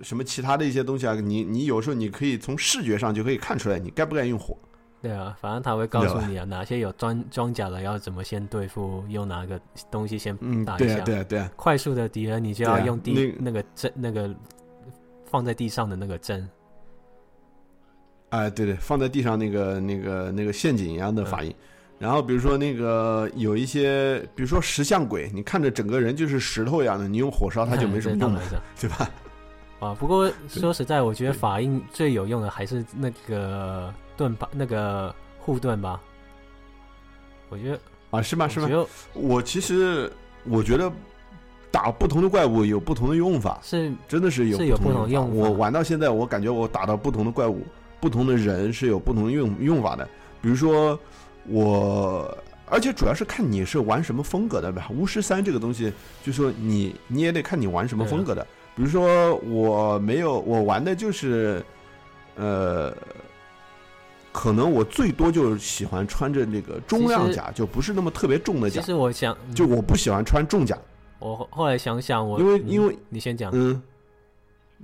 什么其他的一些东西啊？你你有时候你可以从视觉上就可以看出来你该不该用火。对啊，反正他会告诉你啊，哪些有装装甲的要怎么先对付，用哪个东西先打一下。对对对。快速的敌人你就要用地那个针那个放在地上的那个针。哎，对对，放在地上那个那个那个陷阱一样的法印。然后比如说那个有一些，比如说石像鬼，你看着整个人就是石头一样的，你用火烧它就没什么用了，对吧？啊，不过说实在，我觉得法印最有用的还是那个盾吧，那个护盾吧。我觉得啊，是吗？是吗？我其实我觉得打不同的怪物有不同的用法，是真的是有是有不同用法。我玩到现在，我感觉我打到不同的怪物、不同的人是有不同的用用法的。比如说我，而且主要是看你是玩什么风格的吧。巫师三这个东西，就说你你也得看你玩什么风格的。比如说，我没有，我玩的就是，呃，可能我最多就是喜欢穿着那个中量甲，就不是那么特别重的甲。其实我想，就我不喜欢穿重甲。我后来想想，我因为因为你先讲，嗯，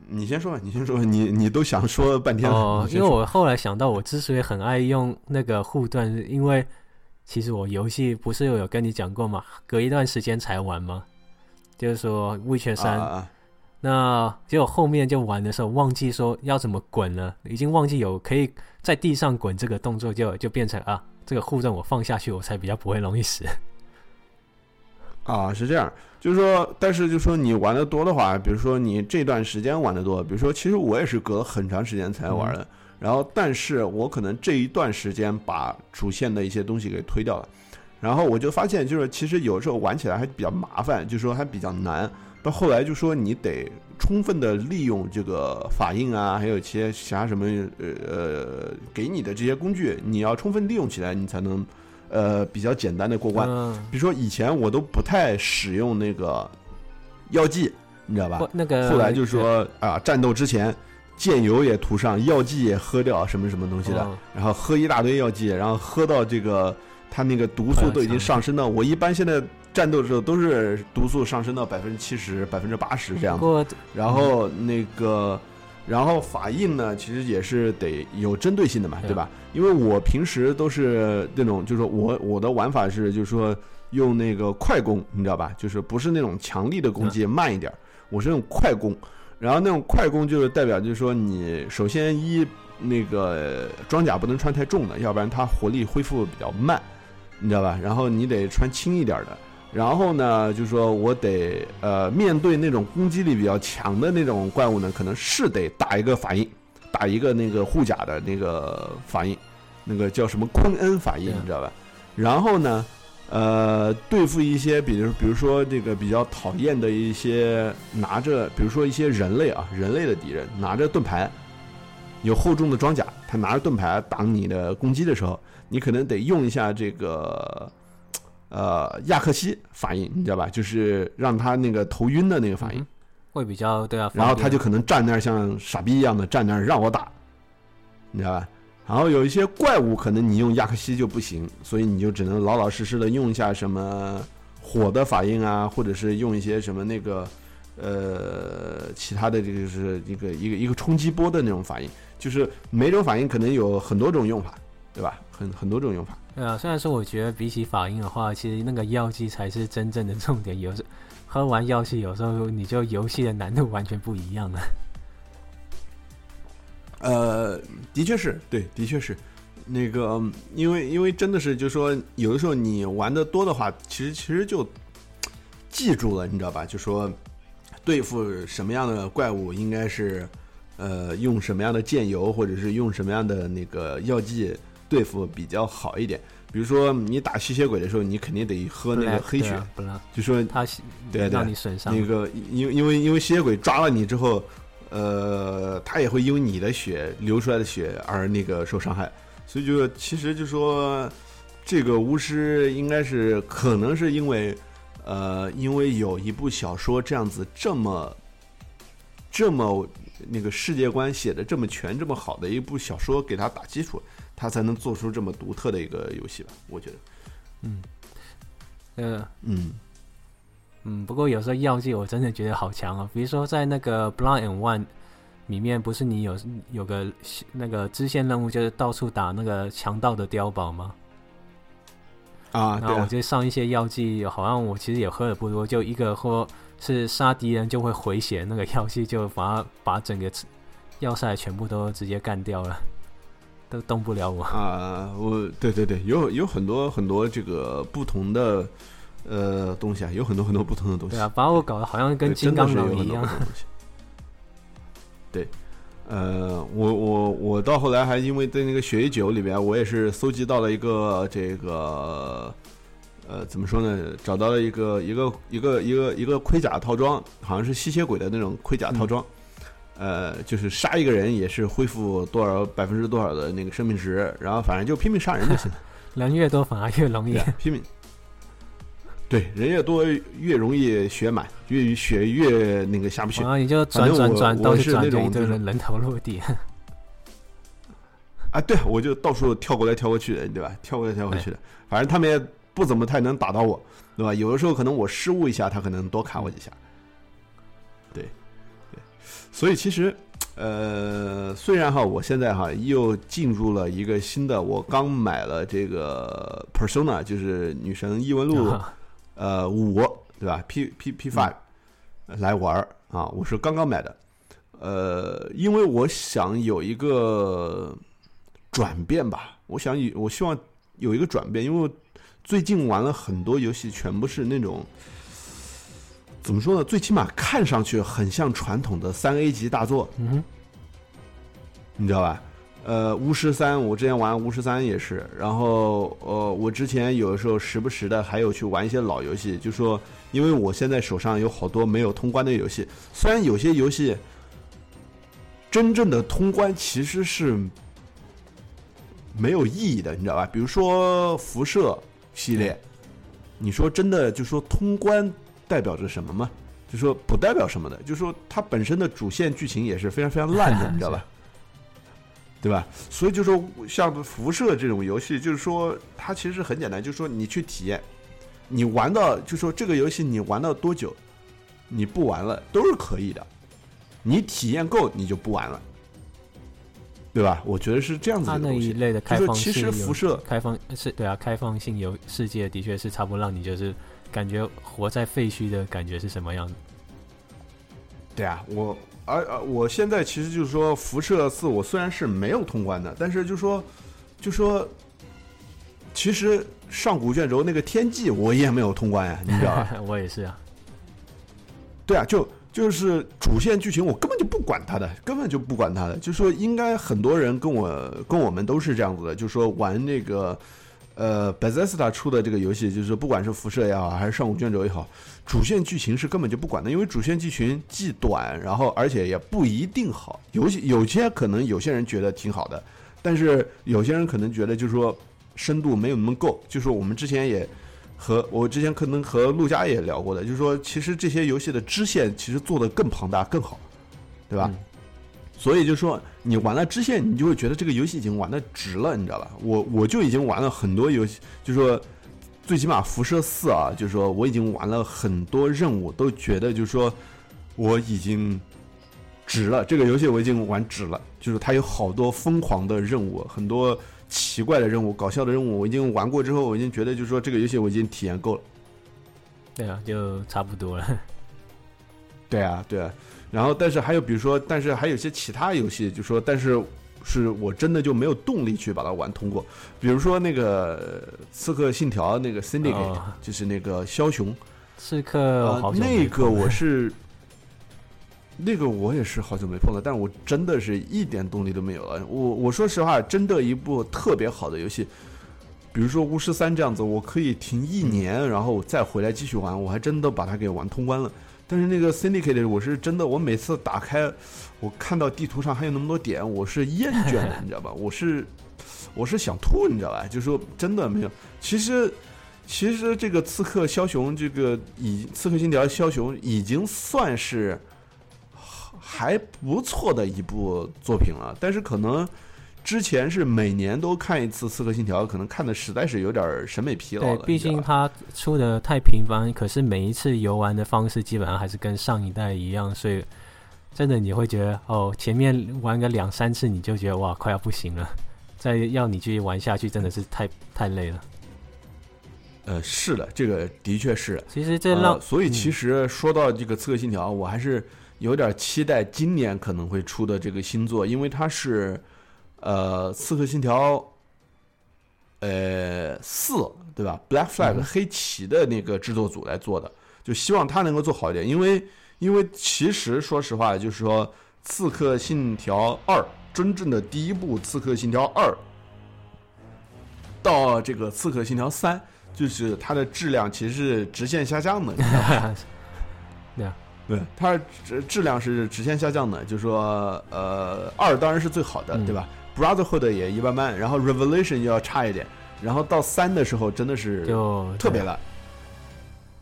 你先说吧，你先说，你你都想说半天了。哦，因为我后来想到，我之所以很爱用那个护盾，因为其实我游戏不是有跟你讲过嘛？隔一段时间才玩嘛？就是说《卫权三》。那结果后面就玩的时候忘记说要怎么滚了，已经忘记有可以在地上滚这个动作，就就变成啊，这个护盾我放下去，我才比较不会容易死。(laughs) 啊，是这样，就是说，但是就说你玩的多的话，比如说你这段时间玩的多，比如说其实我也是隔了很长时间才玩的，然后但是我可能这一段时间把主线的一些东西给推掉了，然后我就发现就是其实有时候玩起来还比较麻烦，就是说还比较难。到后来就说你得充分的利用这个法印啊，还有一些其他什么呃呃给你的这些工具，你要充分利用起来，你才能呃比较简单的过关。嗯，比如说以前我都不太使用那个药剂，你知道吧？那个后来就说啊，战斗之前剑油也涂上，药剂也喝掉，什么什么东西的，嗯然后喝一大堆药剂，然后喝到这个他那个毒素都已经上升到，我一般现在战斗的时候都是毒素上升到百分之七十、百分之八十这样子。然后那个，然后法印呢，其实也是得有针对性的嘛，对对吧？因为我平时都是那种，就是说我我的玩法是，就是说用那个快攻，你知道吧？就是不是那种强力的攻击，慢一点，我是用快攻。然后那种快攻就是代表，就是说你首先一那个装甲不能穿太重的，要不然它活力恢复比较慢，你知道吧？然后你得穿轻一点的。然后呢，就是说我得呃面对那种攻击力比较强的那种怪物呢，可能是得打一个法印，打一个那个护甲的那个法印，那个叫什么昆恩法印，你知道吧？然后呢，呃，对付一些比如比如说这个比较讨厌的一些拿着，比如说一些人类啊，人类的敌人拿着盾牌，有厚重的装甲，他拿着盾牌挡你的攻击的时候，你可能得用一下这个。呃，亚克西反应，你知道吧？就是让他那个头晕的那个反应，嗯会比较对啊，然后他就可能站那儿像傻逼一样的站那儿让我打，你知道吧？然后有一些怪物可能你用亚克西就不行，所以你就只能老老实实的用一下什么火的反应啊，或者是用一些什么那个呃其他的这个是一个一个一个冲击波的那种反应，就是每种反应可能有很多种用法，对吧？很很多种用法。便对啊。虽然说我觉得比起法印的话，其实那个药剂才是真正的重点。有时喝完药剂，有时候你就游戏的难度完全不一样了。(laughs) 呃，的确是对，的确是，那个，嗯因为因为真的是，就是说，有的时候你玩的多的话，其实其实就记住了，你知道吧？就说对付什么样的怪物，应该是呃用什么样的剑油，或者是用什么样的那个药剂对付比较好一点。比如说你打吸血鬼的时候，你肯定得喝那个黑血，就说他对对让你损伤那个因为因为因为吸血鬼抓了你之后，呃，他也会因为你的血流出来的血而那个受伤害，所以就其实就说这个巫师应该是可能是因为呃，因为有一部小说这样子这么这么那个世界观写的这么全这么好的一部小说给他打基础，他才能做出这么独特的一个游戏吧，我觉得，嗯呃嗯。嗯，不过有时候药剂我真的觉得好强啊。比如说在那个 Blind and One 里面，不是你有有个那个支线任务，就是到处打那个强盗的碉堡吗？啊，然后我就上一些药剂，好像我其实也喝的不多，就一个或是杀敌人就会回血，那个药剂就把它把整个要塞全部都直接干掉了，都动不了我。啊，我对对对，有有很多很多这个不同的呃东西啊，有很多很多不同的东西。对啊，把我搞得好像跟金刚狼一样的东西。对，呃，我我我到后来还因为在那个血与酒里边，我也是搜集到了一个这个呃怎么说呢？找到了一个一个一个一个一个盔甲套装，好像是吸血鬼的那种盔甲套装。呃，就是杀一个人也是恢复多少百分之多少的那个生命值，然后反正就拼命杀人就行了。(laughs) 人越多反而越容易。啊，拼命。对，人越多越容易血满，越血越那个下不去然。后你就转转转，我我到处转，是那种人头落地。(laughs) 啊，对，我就到处跳过来跳过去的，对吧？跳过来跳过去的，反正他们也不怎么太能打到我，对吧？有的时候可能我失误一下，他可能多砍我几下。所以其实，呃，虽然哈，我现在哈又进入了一个新的，我刚买了这个 Persona，就是女神异闻录，呃，五，对吧？P P P Five 来玩儿啊，我是刚刚买的。呃，因为我想有一个转变吧，我想有，我希望有一个转变，因为最近玩了很多游戏，全部是那种怎么说呢？最起码看上去很像传统的三 A 级大作，嗯哼，你知道吧？呃，巫师三，我之前玩巫师三也是，然后呃，我之前有的时候时不时的还有去玩一些老游戏，就说因为我现在手上有好多没有通关的游戏，虽然有些游戏真正的通关其实是没有意义的，你知道吧？比如说辐射系列，你说真的就说通关代表着什么吗？就说不代表什么的，就说它本身的主线剧情也是非常非常烂的，(laughs) 你知道吧？对吧？所以就说像辐射这种游戏，就是说它其实很简单，就是说你去体验，你玩到就说这个游戏你玩到多久，你不玩了都是可以的，你体验够你就不玩了，对吧？我觉得是这样子的那一类的开放性，其实辐射开放是对啊，开放性游世界的确是差不多让你就是感觉活在废墟的感觉是什么样的。对啊，我。而而我现在其实就是说，辐射四我虽然是没有通关的，但是就说，就说，其实上古卷轴那个天际我也没有通关呀，你知道吧？(laughs) 我也是啊。对啊，就就是主线剧情我根本就不管它的，根本就不管它的。就说应该很多人跟我跟我们都是这样子的，就说玩那个。呃，Bethesda 出的这个游戏，就是不管是辐射也好，还是上古卷轴也好，主线剧情是根本就不管的，因为主线剧情既短，然后而且也不一定好。游戏有些可能有些人觉得挺好的，但是有些人可能觉得就是说深度没有那么够。就是我们之前也和我之前可能和陆佳也聊过的，就是说其实这些游戏的支线其实做的更庞大更好，对吧？所以就说你玩了支线，你就会觉得这个游戏已经玩的值了，你知道吧？我我就已经玩了很多游戏，就说最起码辐射四啊，就是说我已经玩了很多任务，都觉得就是说我已经值了。这个游戏我已经玩值了，就是它有好多疯狂的任务，很多奇怪的任务、搞笑的任务，我已经玩过之后，我已经觉得就是说这个游戏我已经体验够了。对啊，就差不多了。对啊，对啊。然后，但是还有，比如说，但是还有些其他游戏，就说，但是是我真的就没有动力去把它玩通过。比如说那个《刺客信条》那个 Syndicate，就是那个枭雄。刺客，那个我是，那个我也是好久没碰了，但我真的是一点动力都没有了。我我说实话，真的一部特别好的游戏，比如说《巫师三》这样子，我可以停一年，然后再回来继续玩，我还真的把它给玩通关了。但是那个 Syndicate 我是真的，我每次打开，我看到地图上还有那么多点，我是厌倦的，(laughs) 你知道吧？我是我是想吐，你知道吧？就是说真的没有。其实其实这个刺客枭雄，这个已刺客信条枭雄已经算是还不错的一部作品了，但是可能。之前是每年都看一次《刺客信条》，可能看的实在是有点审美疲劳了。对，毕竟它出的太频繁，可是每一次游玩的方式基本上还是跟上一代一样，所以真的你会觉得哦，前面玩个两三次你就觉得哇，快要不行了，(laughs) 再要你继续玩下去真的是太太累了。呃，是的，这个的确是。其实这让所以其实说到这个《刺客信条》，我还是有点期待今年可能会出的这个新作，因为它是。呃，刺客信条，呃，四对吧？Black Flag 黑旗的那个制作组来做的，就希望他能够做好一点，因为因为其实说实话，就是说刺客信条二真正的第一部刺客信条二到这个刺客信条三，就是它的质量其实是直线下降的，你知道吗？(laughs) 对啊。对，它质质量是直线下降的，就是说，呃，二当然是最好的，对吧？Brotherhood 也一般般，然后 Revelation 又要差一点，然后到三的时候真的是就特别烂。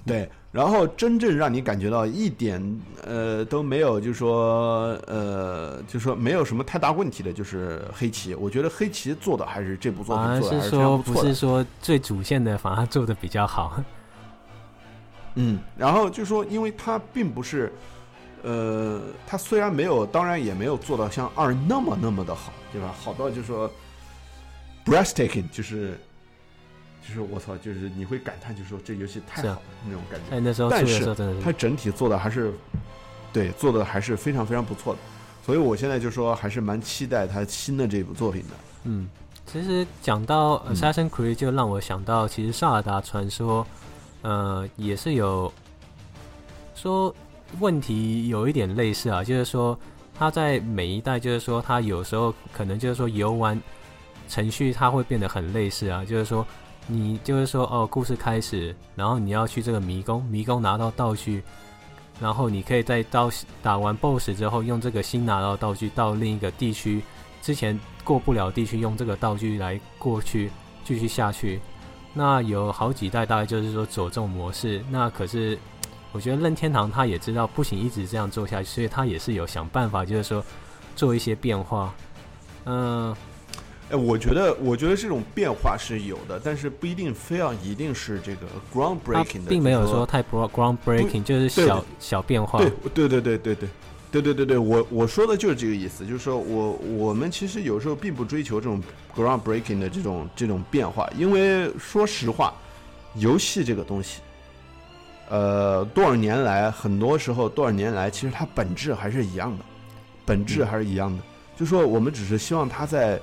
对，然后真正让你感觉到一点呃都没有，就说呃就说没有什么太大问题的，就是黑棋。我觉得黑棋做的还是这部作品做的还是不错的。不是说最主线的反而做的比较好。嗯，然后就说，因为它并不是。呃，他虽然没有，当然也没有做到像二那么那么的好，对吧？好到就是说，breathtaking，就是就是我操，就是你会感叹，就是说这游戏太好了那种感觉。哎，那时候但是它整体做的还是对做的还是非常非常不错的，所以我现在就说还是蛮期待他新的这部作品的。嗯，其实讲到 Assassin's Creed，就让我想到，其实《萨尔达传说》呃也是有说。问题有一点类似啊，就是说它在每一代就是说，它有时候可能就是说游玩程序它会变得很类似啊，就是说你就是说哦，故事开始，然后你要去这个迷宫，迷宫拿到道具，然后你可以在到打完 BOSS 之后，用这个新拿到道具到另一个地区，之前过不了地区，用这个道具来过去继续下去。那有好几代大概就是说走这种模式，那可是。我觉得任天堂他也知道不行，一直这样做下去，所以他也是有想办法，就是说做一些变化。嗯，哎，我觉得我觉得这种变化是有的，但是不一定非要一定是这个 groundbreaking 的。并没有说太 groundbreaking 就是小小变化。对对对对对对对对对，我我说的就是这个意思，就是说我我们其实有时候并不追求这种 groundbreaking 的这种这种变化，因为说实话。游戏这个东西。呃，多少年来，很多时候多少年来，其实它本质还是一样的，本质还是一样的。就说我们只是希望它在，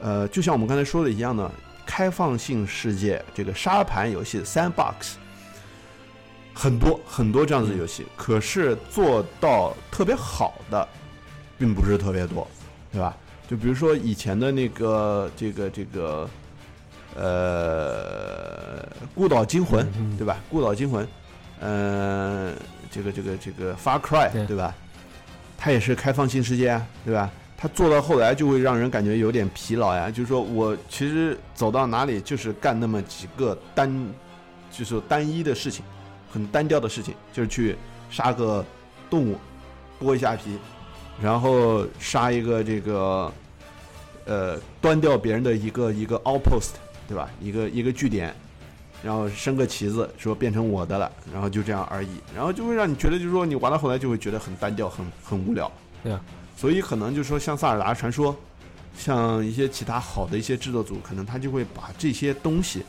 呃，就像我们刚才说的一样的，开放性世界这个沙盘游戏 （sandbox） 很多很多这样子的游戏，可是做到特别好的，并不是特别多，对吧？就比如说以前的那个这个这个，呃，《孤岛惊魂》，对吧？《孤岛惊魂》。嗯，这个这个这个 Far Cry 对吧？它也是开放性世界啊，对吧？它做到后来就会让人感觉有点疲劳呀。就是说我其实走到哪里就是干那么几个单，就是单一的事情，很单调的事情，就是去杀个动物，剥一下皮，然后杀一个这个，呃，端掉别人的一个一个 outpost，对吧？一个一个据点。然后升个旗子，说变成我的了，然后就这样而已，然后就会让你觉得，就是说你玩到后来就会觉得很单调，很很无聊。对啊，所以可能就是说，像《萨尔达传说》，像一些其他好的一些制作组，可能他就会把这些东西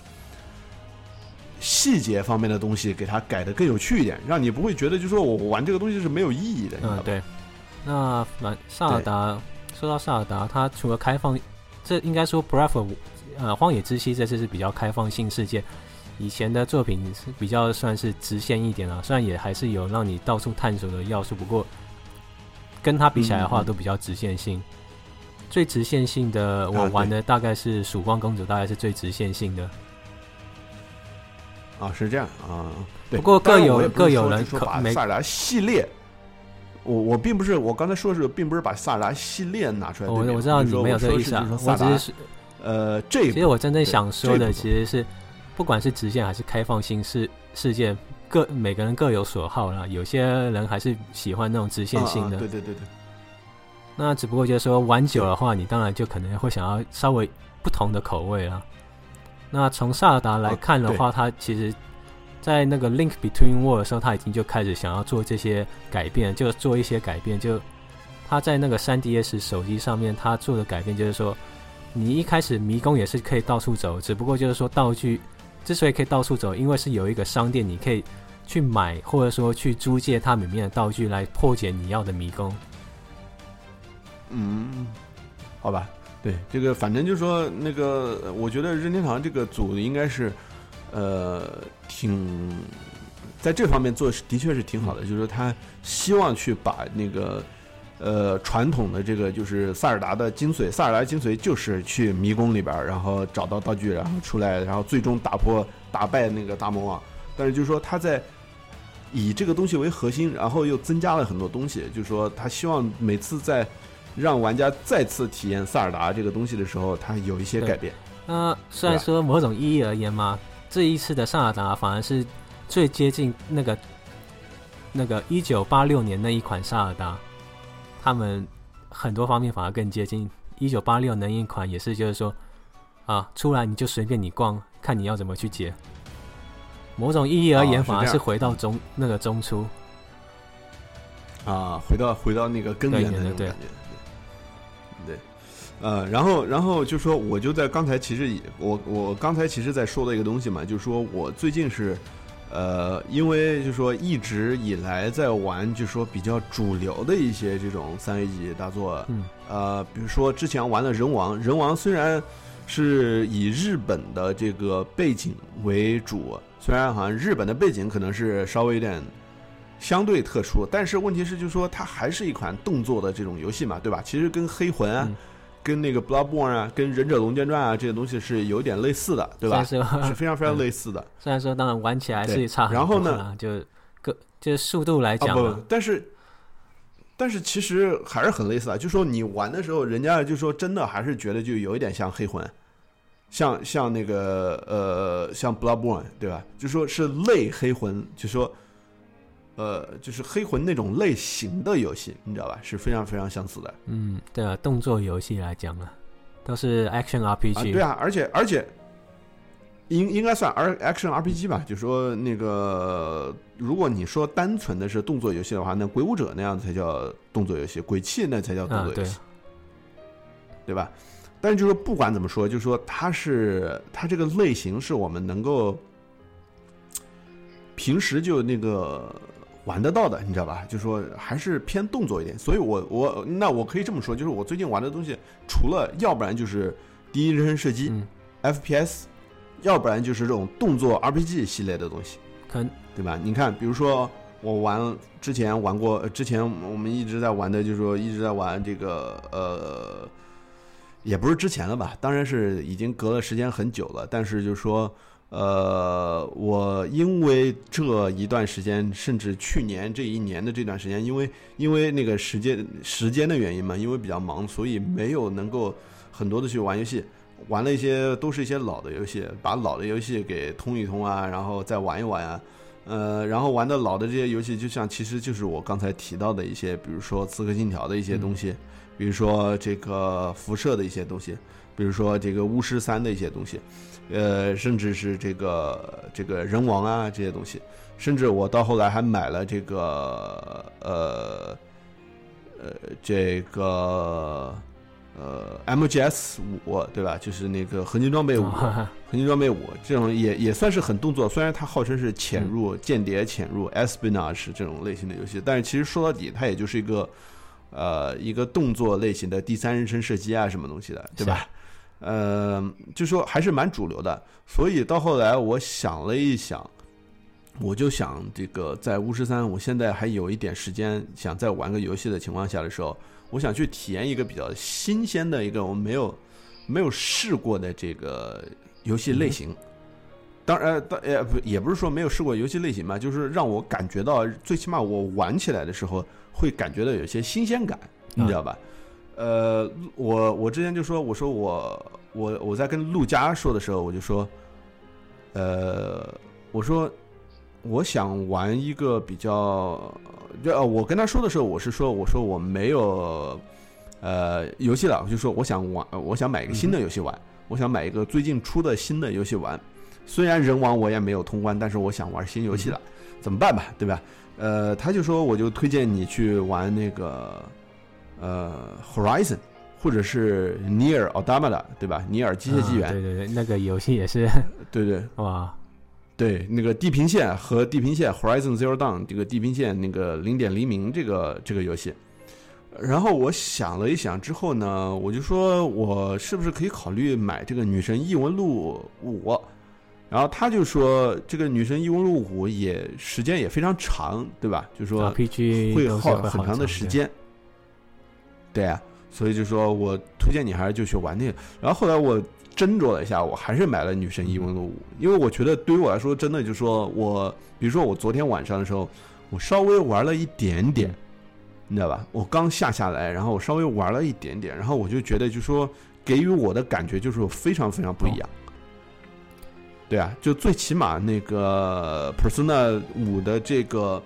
细节方面的东西给它改的更有趣一点，让你不会觉得，就是说我玩这个东西是没有意义的。嗯，对。那《萨尔达》说到《萨尔达》，它除了开放，这应该说《Breath of》呃，《荒野之息》这次是比较开放性世界。以前的作品是比较算是直线一点啊，虽然也还是有让你到处探索的要素，不过跟它比起来的话，都比较直线性。最直线性的，我玩的大概是《曙光公主》，大概是最直线性的。啊，是这样啊。不过各有各有人说把萨尔达系列，我我并不是我刚才说的是，并不是把萨尔达系列拿出来。我我知道你没有这个意思啊，我只是呃，这其实我真正想说的其实是。不管是直线还是开放性世世界，各每个人各有所好啦。有些人还是喜欢那种直线性的。对对对对。那只不过就是说玩久的话，你当然就可能会想要稍微不同的口味啦。那从萨尔达来看的话，他其实，在那个 Link Between World 的时候，他已经就开始想要做这些改变，就做一些改变。就他在那个 3DS 手机上面，他做的改变就是说，你一开始迷宫也是可以到处走，只不过就是说道具。之所以可以到处走，因为是有一个商店，你可以去买，或者说去租借它里面的道具来破解你要的迷宫。嗯，好吧，对这个，反正就是说，那个，我觉得任天堂这个组应该是，呃，挺在这方面做的确是挺好的，就是说他希望去把那个。呃，传统的这个就是萨尔达的精髓，萨尔达精髓就是去迷宫里边，然后找到道具，然后出来，然后最终打破、打败那个大魔王。但是就是说他在以这个东西为核心，然后又增加了很多东西，就是说他希望每次在让玩家再次体验萨尔达这个东西的时候，他有一些改变。那虽然说某种意义而言嘛，这一次的萨尔达反而是最接近那个那个一九八六年那一款萨尔达。他们很多方面反而更接近一九八六那一款，也是就是说，啊，出来你就随便你逛，看你要怎么去解。某种意义而言，反而是回到中那个中初。啊，回到回到那个根源的那种感觉。对，呃，然后然后就说，我就在刚才其实我我刚才其实在说的一个东西嘛，就是说我最近是。呃，因为就说一直以来在玩，就说比较主流的一些这种三 A 级大作，嗯，呃，比如说之前玩的人王，人王虽然是以日本的这个背景为主，虽然好像日本的背景可能是稍微有点相对特殊，但是问题是，就说它还是一款动作的这种游戏嘛，对吧？其实跟黑魂啊、嗯跟那个 Bloodborne 啊、跟忍者龙剑传啊这些东西是有点类似的，对吧？是非常非常类似的。虽然说当然玩起来对是差很多然后呢啦，就个就是速度来讲啊，，但是但是其实还是很类似的，就说你玩的时候，人家就说真的还是觉得就有一点像黑魂，像像那个呃像 Bloodborne 对吧？就说是类黑魂，就说呃就是黑魂那种类型的游戏，你知道吧？是非常非常相似的嗯，对啊，动作游戏来讲啊，都是 action 啊，RPG，对啊，而且而且。应应该算 R action RPG 吧，就说那个，如果你说单纯的是动作游戏的话，那《鬼武者》那样才叫动作游戏，《鬼泣》那才叫动作游戏，对吧？但是就是不管怎么说，就是说它是它这个类型是我们能够平时就那个玩得到的，你知道吧？就说还是偏动作一点，所以我我那我可以这么说，就是我最近玩的东西，除了要不然就是第一人称射击、嗯，FPS，要不然就是这种动作 RPG 系列的东西。可对吧？你看，比如说我玩之前玩过，呃之前我们一直在玩的，就是说一直在玩这个呃，也不是之前了吧，当然是已经隔了时间很久了，但是就是说。呃，我因为这一段时间，甚至去年这一年的这段时间，因为因为那个时间时间的原因嘛，因为比较忙，所以没有能够很多的去玩游戏，玩了一些都是一些老的游戏，把老的游戏给通一通啊，然后再玩一玩啊，呃，然后玩的老的这些游戏，就像其实就是我刚才提到的一些，比如说《刺客信条》的一些东西，比如说这个辐射的一些东西，比如说这个巫师三的一些东西，呃，甚至是这个这个人王啊这些东西，甚至我到后来还买了这个呃呃这个呃 MGS 五对吧？就是那个合金装备五。哦合金装备五这种也也算是很动作，虽然它号称是潜入、间谍潜入 espionage 这种类型的游戏，但是其实说到底，它也就是一个呃一个动作类型的第三人称射击啊什么东西的，对吧？呃，就说还是蛮主流的。所以到后来我想了一想，我就想这个在巫师三，我现在还有一点时间，想再玩个游戏的情况下的时候，我想去体验一个比较新鲜的一个我没有没有试过的这个游戏类型。当然，当呃不也不是说没有试过游戏类型吧，就是让我感觉到，最起码我玩起来的时候会感觉到有些新鲜感，你知道吧？呃，我我之前就说，我说我我我在跟陆佳说的时候，我就说，呃，我说我想玩一个比较，就呃我跟他说的时候，我是说我说我没有呃游戏了，我就说我想玩，我想买一个新的游戏玩，我想买一个最近出的新的游戏玩。虽然人王我也没有通关，但是我想玩新游戏了，怎么办吧？对吧？呃，他就说我就推荐你去玩那个呃 Horizon，或者是尼尔奥达玛的，对吧？尼尔机械纪元，啊对对对，那个游戏也是。(laughs) 对对。哇，对，那个地平线和地平线 Horizon Zero Dawn 这个地平线那个零点黎明这个这个游戏，然后我想了一想之后呢，我就说我是不是可以考虑买这个《女神异闻录五》，然后他就说这个《女神异闻录五》也时间也非常长，对吧？就说会耗很长的时对间。对啊，所以就说我推荐你还是就去玩那个。然后后来我斟酌了一下，我还是买了《女神异闻录五》，因为我觉得对于我来说，真的就说我，比如说我昨天晚上的时候，我稍微玩了一点点，你知道吧？我刚下下来，然后我稍微玩了一点点，然后我就觉得就说给予我的感觉就是非常非常不一样。对啊，就最起码那个 Persona 五的这个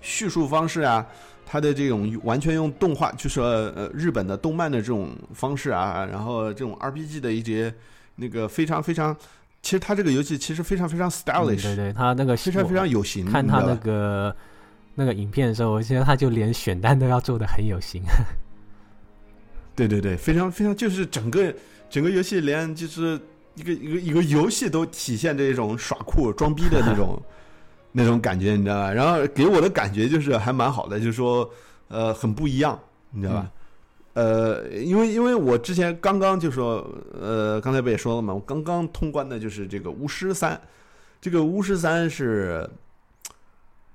叙述方式啊，它的这种完全用动画，就是呃日本的动漫的这种方式啊，然后这种 RPG 的一些那个非常非常，其实它这个游戏其实非常非常嗯 stylish，、对对，他那个非常非常有型。看他那个那个影片的时候，我觉得他就连选单都要做的很有型。对对对，非常非常，就是整个整个游戏连就是一个一个一个游戏都体现这种耍酷装逼的那种那种感觉，你知道吧？然后给我的感觉就是还蛮好的，就是说呃很不一样，你知道吧？呃，因为因为我之前刚刚就说，呃，刚才不也说了嘛，我刚刚通关的就是这个巫师三，这个巫师三是，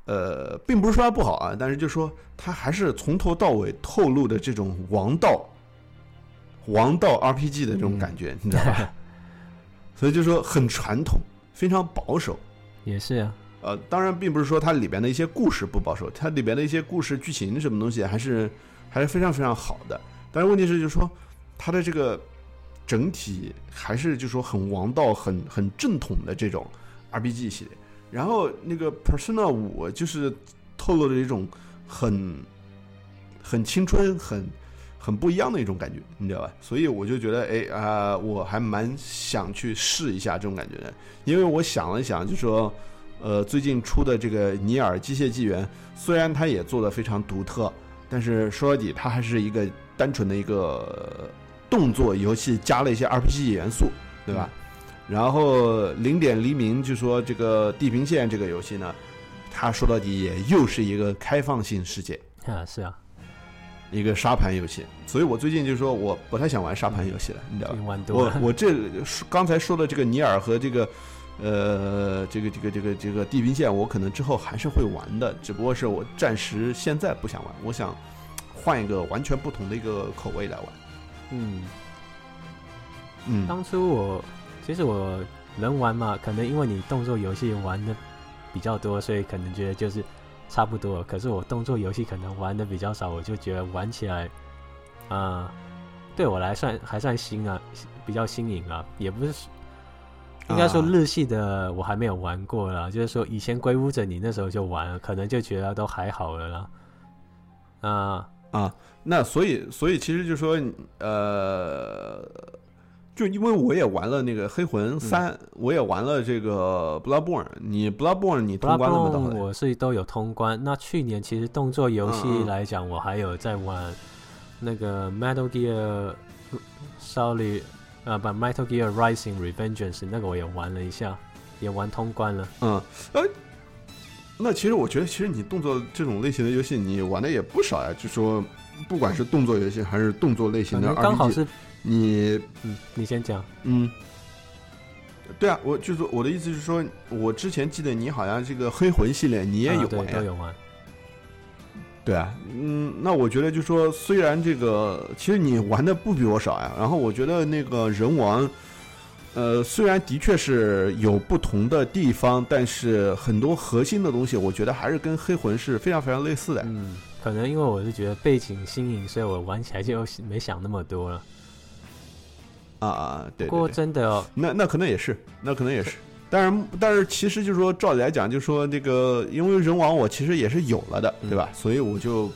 呃，并不是说它不好啊，但是就说它还是从头到尾透露的这种王道王道 RPG 的这种感觉，你知道吧？(laughs) 所以就说很传统，非常保守。也是啊，呃，当然并不是说它里边的一些故事不保守，它里边的一些故事剧情什么东西还是还是非常非常好的。但是问题是，就是说它的这个整体还是就是说很王道、很很正统的这种 RPG 系列。然后那个 Persona 五就是透露着一种很很青春、很很不一样的一种感觉，你知道吧？所以我就觉得，哎啊、我还蛮想去试一下这种感觉的，因为我想了想，就说，呃，最近出的这个《尼尔：机械纪元》，虽然它也做的非常独特，但是说到底，它还是一个单纯的一个动作游戏，加了一些 RPG 元素，对吧？然后零点黎明就说这个《地平线》这个游戏呢，它说到底也又是一个开放性世界，啊是啊，一个沙盘游戏，所以我最近就说我不太想玩沙盘游戏了，你知道吧？我我这刚才说的这个尼尔和这个呃这个这个这个这个地平线，我可能之后还是会玩的，只不过是我暂时现在不想玩，我想换一个完全不同的一个口味来玩。嗯，嗯，当初我其实我能玩嘛，可能因为你动作游戏玩的比较多，所以可能觉得就是差不多。可是我动作游戏可能玩的比较少，我就觉得玩起来，啊、对我来算还算新啊，比较新颖啊，也不是。应该说啊日系的我还没有玩过啦，就是说以前《鬼屋者》你那时候就玩了，可能就觉得都还好了啦。啊啊、那所以所以其实就说呃。就因为我也玩了那个《黑魂三》我也玩了这个《Bloodborne》，你《Bloodborne》你通关了吗？到后 Bloodborne 来我是都有通关。那去年其实动作游戏来讲，我还有在玩那个 Metal Gear Solid，呃，把，Metal Gear Rising Revengeance 那个我也玩了一下，也玩通关了。嗯，哎，那其实我觉得，其实你动作这种类型的游戏，你玩的也不少呀。就说，不管是动作游戏还是动作类型的刚好是，你嗯，你先讲。嗯，对啊，我就是我的意思是说，我之前记得你好像这个黑魂系列你也有啊、对玩呀，都有玩。对啊，嗯，那我觉得就说，虽然这个其实你玩的不比我少呀，然后我觉得那个人王，呃，虽然的确是有不同的地方，但是很多核心的东西，我觉得还是跟黑魂是非常非常类似的。嗯，可能因为我是觉得背景新颖，所以我玩起来就没想那么多了。啊啊，对不过真的哦，那那可能也是，那可能也是。但是但是其实就是说，照理来讲，就是说这个，因为人王我其实也是有了的，对吧？所以我就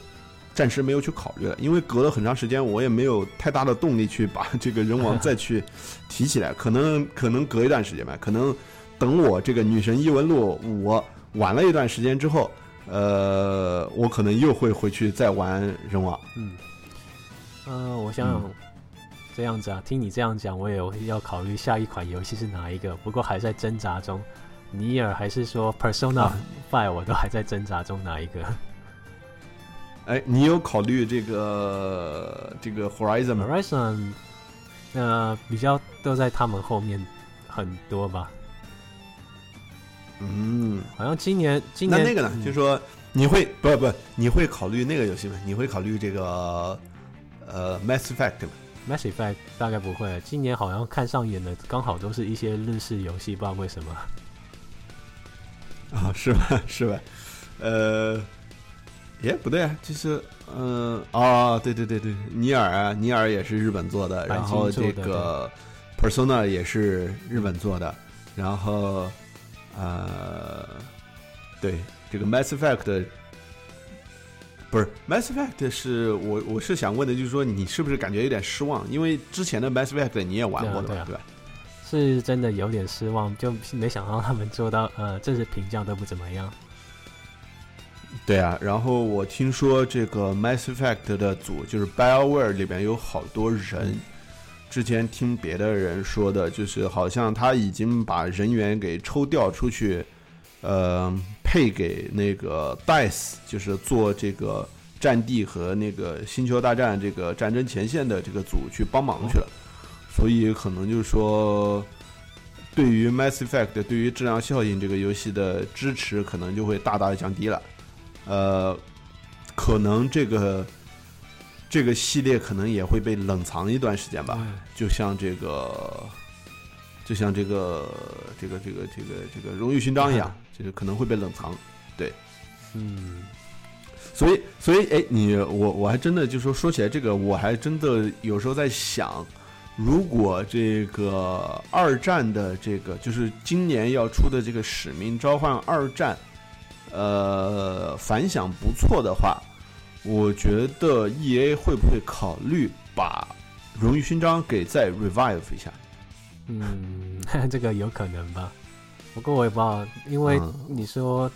暂时没有去考虑了，因为隔了很长时间，我也没有太大的动力去把这个人王再去提起来。可能可能隔一段时间吧，(laughs) 可能等我这个女神异闻录我玩了一段时间之后，呃，我可能又会回去再玩人王。嗯，呃，我想想，嗯这样子啊，听你这样讲，我也要考虑下一款游戏是哪一个，不过还在挣扎中。尼尔还是说 Persona 啊 Five，我都还在挣扎中哪一个。(laughs) 哎，你有考虑这个这个 Horizon 吗？Horizon，呃，比较都在他们后面很多吧。嗯，好像今年今年那那个呢？嗯就是说你会不不你会考虑那个游戏吗？你会考虑这个呃 Mass Effect 吗？Mass Effect 大概不会，今年好像看上眼的刚好都是一些日式游戏，不知道为什么。(laughs) 啊，是吧？是吧？呃，耶，不对啊，就是嗯、哦，对对对对，尼尔啊，尼尔也是日本做的，然后这个 Persona 也是日本做的，然后呃，对这个 Mass Effect。不是 Mass Effect 是我我是想问的，就是说你是不是感觉有点失望？因为之前的 Mass Effect 你也玩过的吧，对啊对吧？是真的有点失望，就没想到他们做到呃，这次评价都不怎么样。对啊，然后我听说这个 Mass Effect 的组就是 BioWare 里边有好多人，之前听别的人说的，就是好像他已经把人员给抽调出去，呃，配给那个 DICE，就是做这个战地和那个星球大战这个战争前线的这个组去帮忙去了，所以可能就是说。对于 Mass Effect 对于质量效应这个游戏的支持可能就会大大的降低了。呃，可能这个这个系列可能也会被冷藏一段时间吧，就像这个。就像这个这个这个这个这个荣誉勋章一样，就是可能会被冷藏，对，嗯，所以所以哎，你我我还真的就说说起来这个，我还真的有时候在想，如果这个二战的这个就是今年要出的这个《使命召唤二战》，呃，反响不错的话，我觉得 E A 会不会考虑把荣誉勋章给再 revive 一下？嗯，(laughs) 这个有可能吧，不过我也不知道，因为你说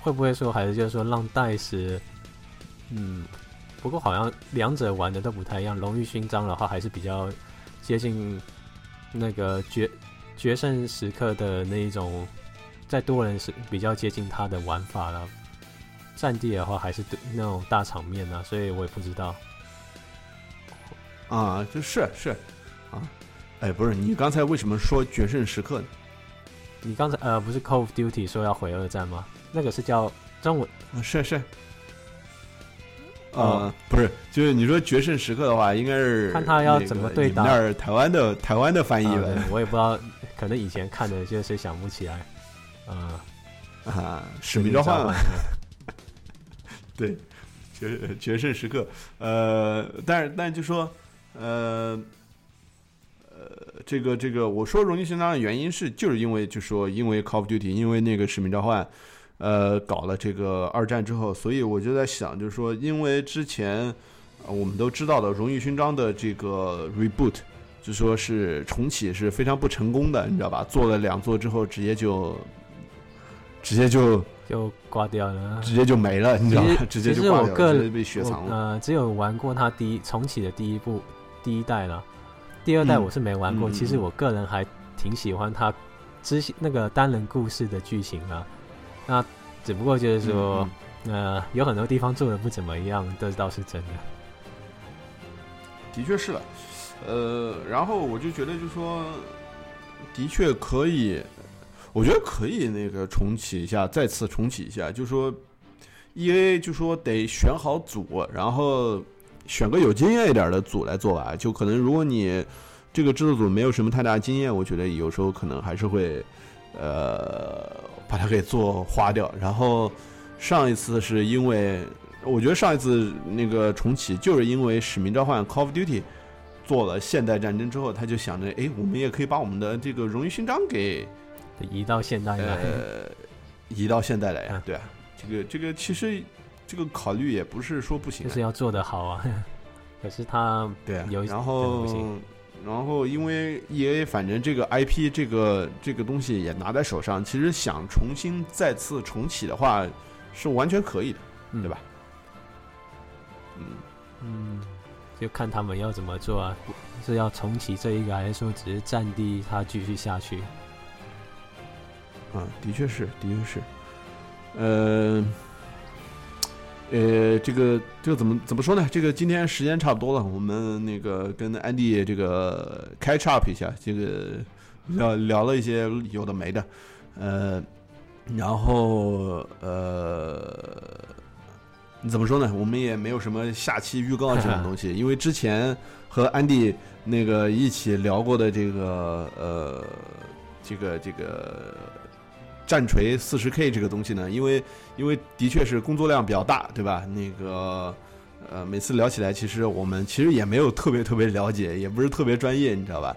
会不会说，还是就是说让戴斯，嗯，不过好像两者玩的都不太一样。荣誉勋章的话，还是比较接近那个决决胜时刻的那一种，在多人是比较接近他的玩法了。战地的话，还是那种大场面呢，所以我也不知道。啊，就是是啊。哎，不是，你刚才为什么说决胜时刻呢？你刚才呃，不是 Call of Duty 说要回二战吗？那个是叫中文，是是。呃，不是，就是你说决胜时刻的话，应该是看他要怎么对打。那儿台湾的台湾的翻译吧，我也不知道，可能以前看的就是想不起来。啊啊，使命召唤。(laughs) 对，决决胜时刻。呃，但是但是就说呃。呃，这个这个，我说荣誉勋章的原因是，就是因为就说因为 Call of Duty，因为那个使命召唤，呃，搞了这个二战之后，所以我就在想，就是说，因为之前我们都知道的荣誉勋章的这个 reboot，就说是重启是非常不成功的，你知道吧？做了两座之后，直接就直接就就挂掉了，直接就没了，你知道吗？(laughs) 直接就挂掉，直接被雪藏了。呃，只有玩过它第一重启的第一部第一代了。第二代我是没玩过，其实我个人还挺喜欢它之那个单人故事的剧情啊。那只不过就是说，呃，有很多地方做的不怎么样，这倒是真的。的确是了，呃，然后我就觉得，就说的确可以，我觉得可以那个重启一下，再次重启一下，就说 E A 就说得选好组，然后。选个有经验一点的组来做吧，就可能如果你这个制作组没有什么太大经验，我觉得有时候可能还是会，呃，把它给做花掉。然后上一次是因为，我觉得上一次那个重启就是因为《使命召唤》Call of Duty 做了现代战争之后，他就想着，哎，我们也可以把我们的这个荣誉勋章给移到现代来，移到现代来呀，对啊，这个这个其实。这个考虑也不是说不行，就是要做得好啊。(laughs) 可是他对然后然后因为 E A 反正这个 I P 这个这个东西也拿在手上，其实想重新再次重启的话是完全可以的，对吧？嗯嗯，就看他们要怎么做啊？是要重启这一个，还是说只是占地它继续下去？嗯，的确是，的确是，呃。呃，这个这个怎么怎么说呢？这个今天时间差不多了，我们那个跟安迪这个 catch up 一下，这个聊聊了一些有的没的，呃，然后呃，怎么说呢？我们也没有什么下期预告这种东西，(laughs) 因为之前和安迪那个一起聊过的这个呃，这个这个。战锤四十 K 这个东西呢，因为因为的确是工作量比较大，对吧？那个呃，每次聊起来，其实我们其实也没有特别特别了解，也不是特别专业，你知道吧？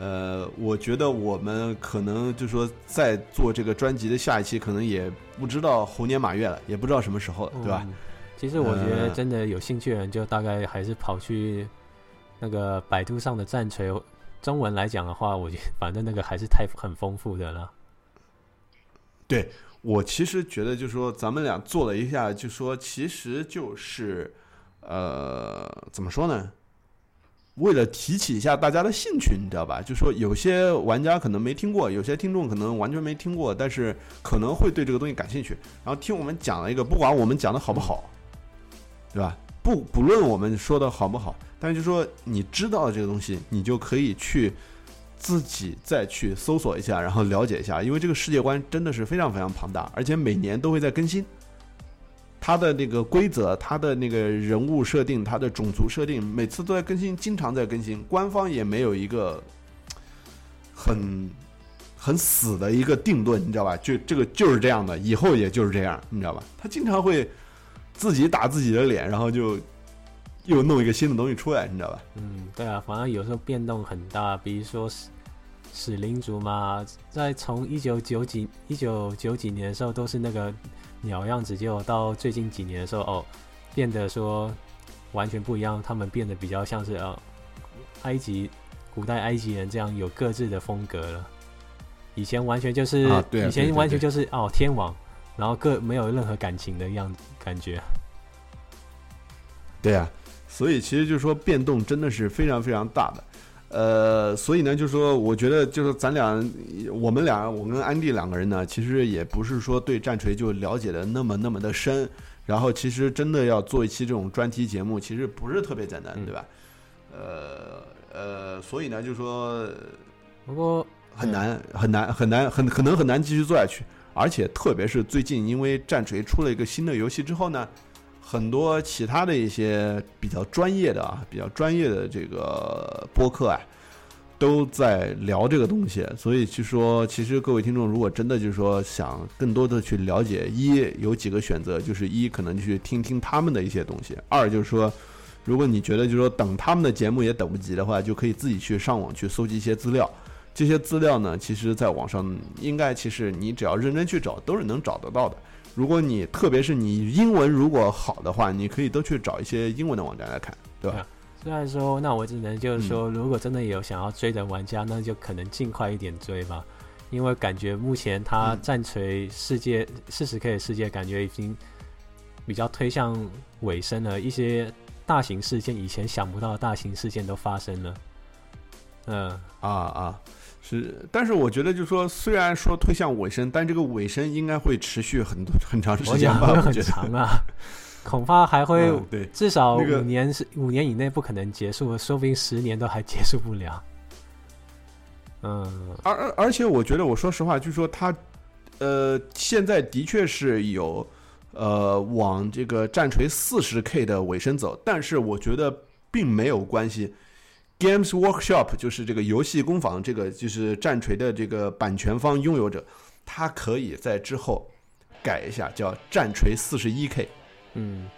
呃，我觉得我们可能就说在做这个专辑的下一期，可能也不知道猴年马月了，也不知道什么时候了，对吧？其实我觉得真的有兴趣的人，就大概还是跑去那个百度上的战锤中文来讲的话，我觉得反正那个还是太很丰富的了。对我其实觉得，就是说咱们俩做了一下，就说其实就是，呃，怎么说呢？为了提起一下大家的兴趣，你知道吧？就说有些玩家可能没听过，有些听众可能完全没听过，但是可能会对这个东西感兴趣。然后听我们讲了一个，不管我们讲的好不好，对吧？不不论我们说的好不好，但是就说你知道这个东西，你就可以去自己再去搜索一下，然后了解一下，因为这个世界观真的是非常非常庞大，而且每年都会在更新。它的那个规则，它的那个人物设定，它的种族设定，每次都在更新，经常在更新。官方也没有一个很很死的一个定论，你知道吧？就这个就是这样的，以后也就是这样，你知道吧？他经常会自己打自己的脸，然后就又弄一个新的东西出来，你知道吧？嗯，对啊，反正有时候变动很大，比如说史史灵族嘛，在从一九九几一九九几年的时候都是那个。鸟样子，结果到最近几年的时候，哦，变得说完全不一样。他们变得比较像是呃，埃及古代埃及人这样有各自的风格了。以前完全就是，以前完全就是哦天王，然后各没有任何感情的样子感觉。对啊，所以其实就是说变动真的是非常非常大的。呃，所以呢，就是说，我觉得就是咱俩，我们俩，我跟安迪两个人呢，其实也不是说对战锤就了解的那么那么的深。然后，其实真的要做一期这种专题节目，其实不是特别简单，对吧？呃呃，所以呢，就是说，不过很难很难很难很可能很难继续做下去。而且，特别是最近，因为战锤出了一个新的游戏之后呢。很多其他的一些比较专业的啊，比较专业的这个播客啊，都在聊这个东西。所以就说，其实各位听众，如果真的就是说想更多的去了解，一有几个选择，就是一可能去听听他们的一些东西；二就是说，如果你觉得就是说等他们的节目也等不及的话，就可以自己去上网去搜集一些资料。这些资料呢，其实在网上应该其实你只要认真去找，都是能找得到的。如果你特别是你英文如果好的话，你可以都去找一些英文的网站来看，对吧？虽然说，那我只能就是说，如果真的有想要追的玩家，那就可能尽快一点追吧，因为感觉目前它战锤世界四十 K 的世界感觉已经比较推向尾声了，一些大型事件以前想不到的大型事件都发生了。嗯啊啊。是，但是我觉得，就是说，虽然说推向尾声，但这个尾声应该会持续很多很长时间吧？很长啊，恐怕还会对，至少五年是五年以内不可能结束，说不定十年都还结束不了。嗯，而而而且，我觉得，我说实话，就是说，他呃，现在的确是有呃往这个战锤四十 K 的尾声走，但是我觉得并没有关系。Games Workshop 就是这个游戏工坊，这个就是战锤的这个版权方拥有者，他可以在之后改一下，叫战锤四十一 K。嗯，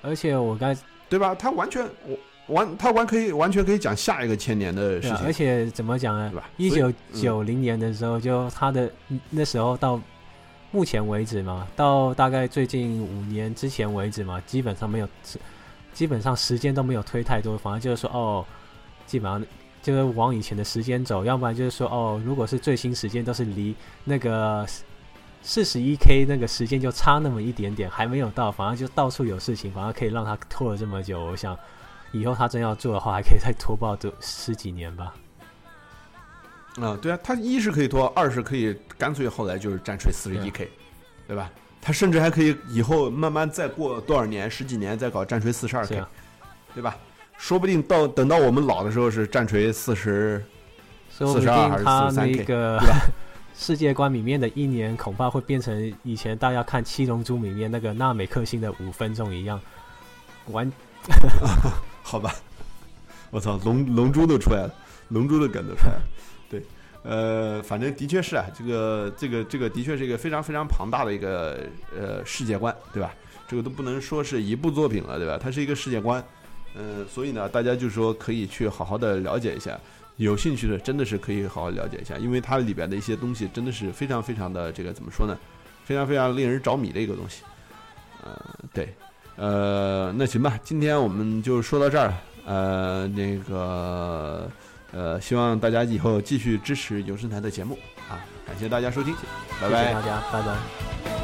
而且我刚对吧？他完全我完，他完可以完全可以讲下一个千年的事情。而且怎么讲呢？对吧？一九九零年的时候，就他的那时候到目前为止嘛，到大概最近五年之前为止嘛，基本上没有，基本上时间都没有推太多，反而就是说哦。基本上就是往以前的时间走，要不然就是说哦，如果是最新时间都是离那个四十一 K 那个时间就差那么一点点，还没有到，反而就到处有事情，反而可以让他拖了这么久。我想以后他真要做的话，还可以再拖爆这十几年吧。啊，对啊，他一是可以拖，二是可以干脆后来就是战锤四十一 K，对吧？他甚至还可以以后慢慢再过多少年，十几年再搞战锤四十二 K，对吧？说不定到等到我们老的时候是战锤四十，四十二还是四十三 K，对 (laughs) 世界观里面的一年恐怕会变成以前大家看《七龙珠》里面那个纳美克星的五分钟一样，完，(laughs) 好吧，我操，龙龙珠都出来了，龙珠的梗都出来了，对，呃，反正的确是啊，这个这个这个的确是一个非常非常庞大的一个呃世界观，对吧？这个都不能说是一部作品了，对吧？它是一个世界观。嗯，所以呢，大家就是说可以去好好的了解一下，有兴趣的真的是可以好好了解一下，因为它里边的一些东西真的是非常非常的这个怎么说呢？非常非常令人着迷的一个东西。呃，对，呃，那行吧，今天我们就说到这儿。呃，那个，呃，希望大家以后继续支持有声台的节目啊，感谢大家收听，拜拜，大家，拜拜。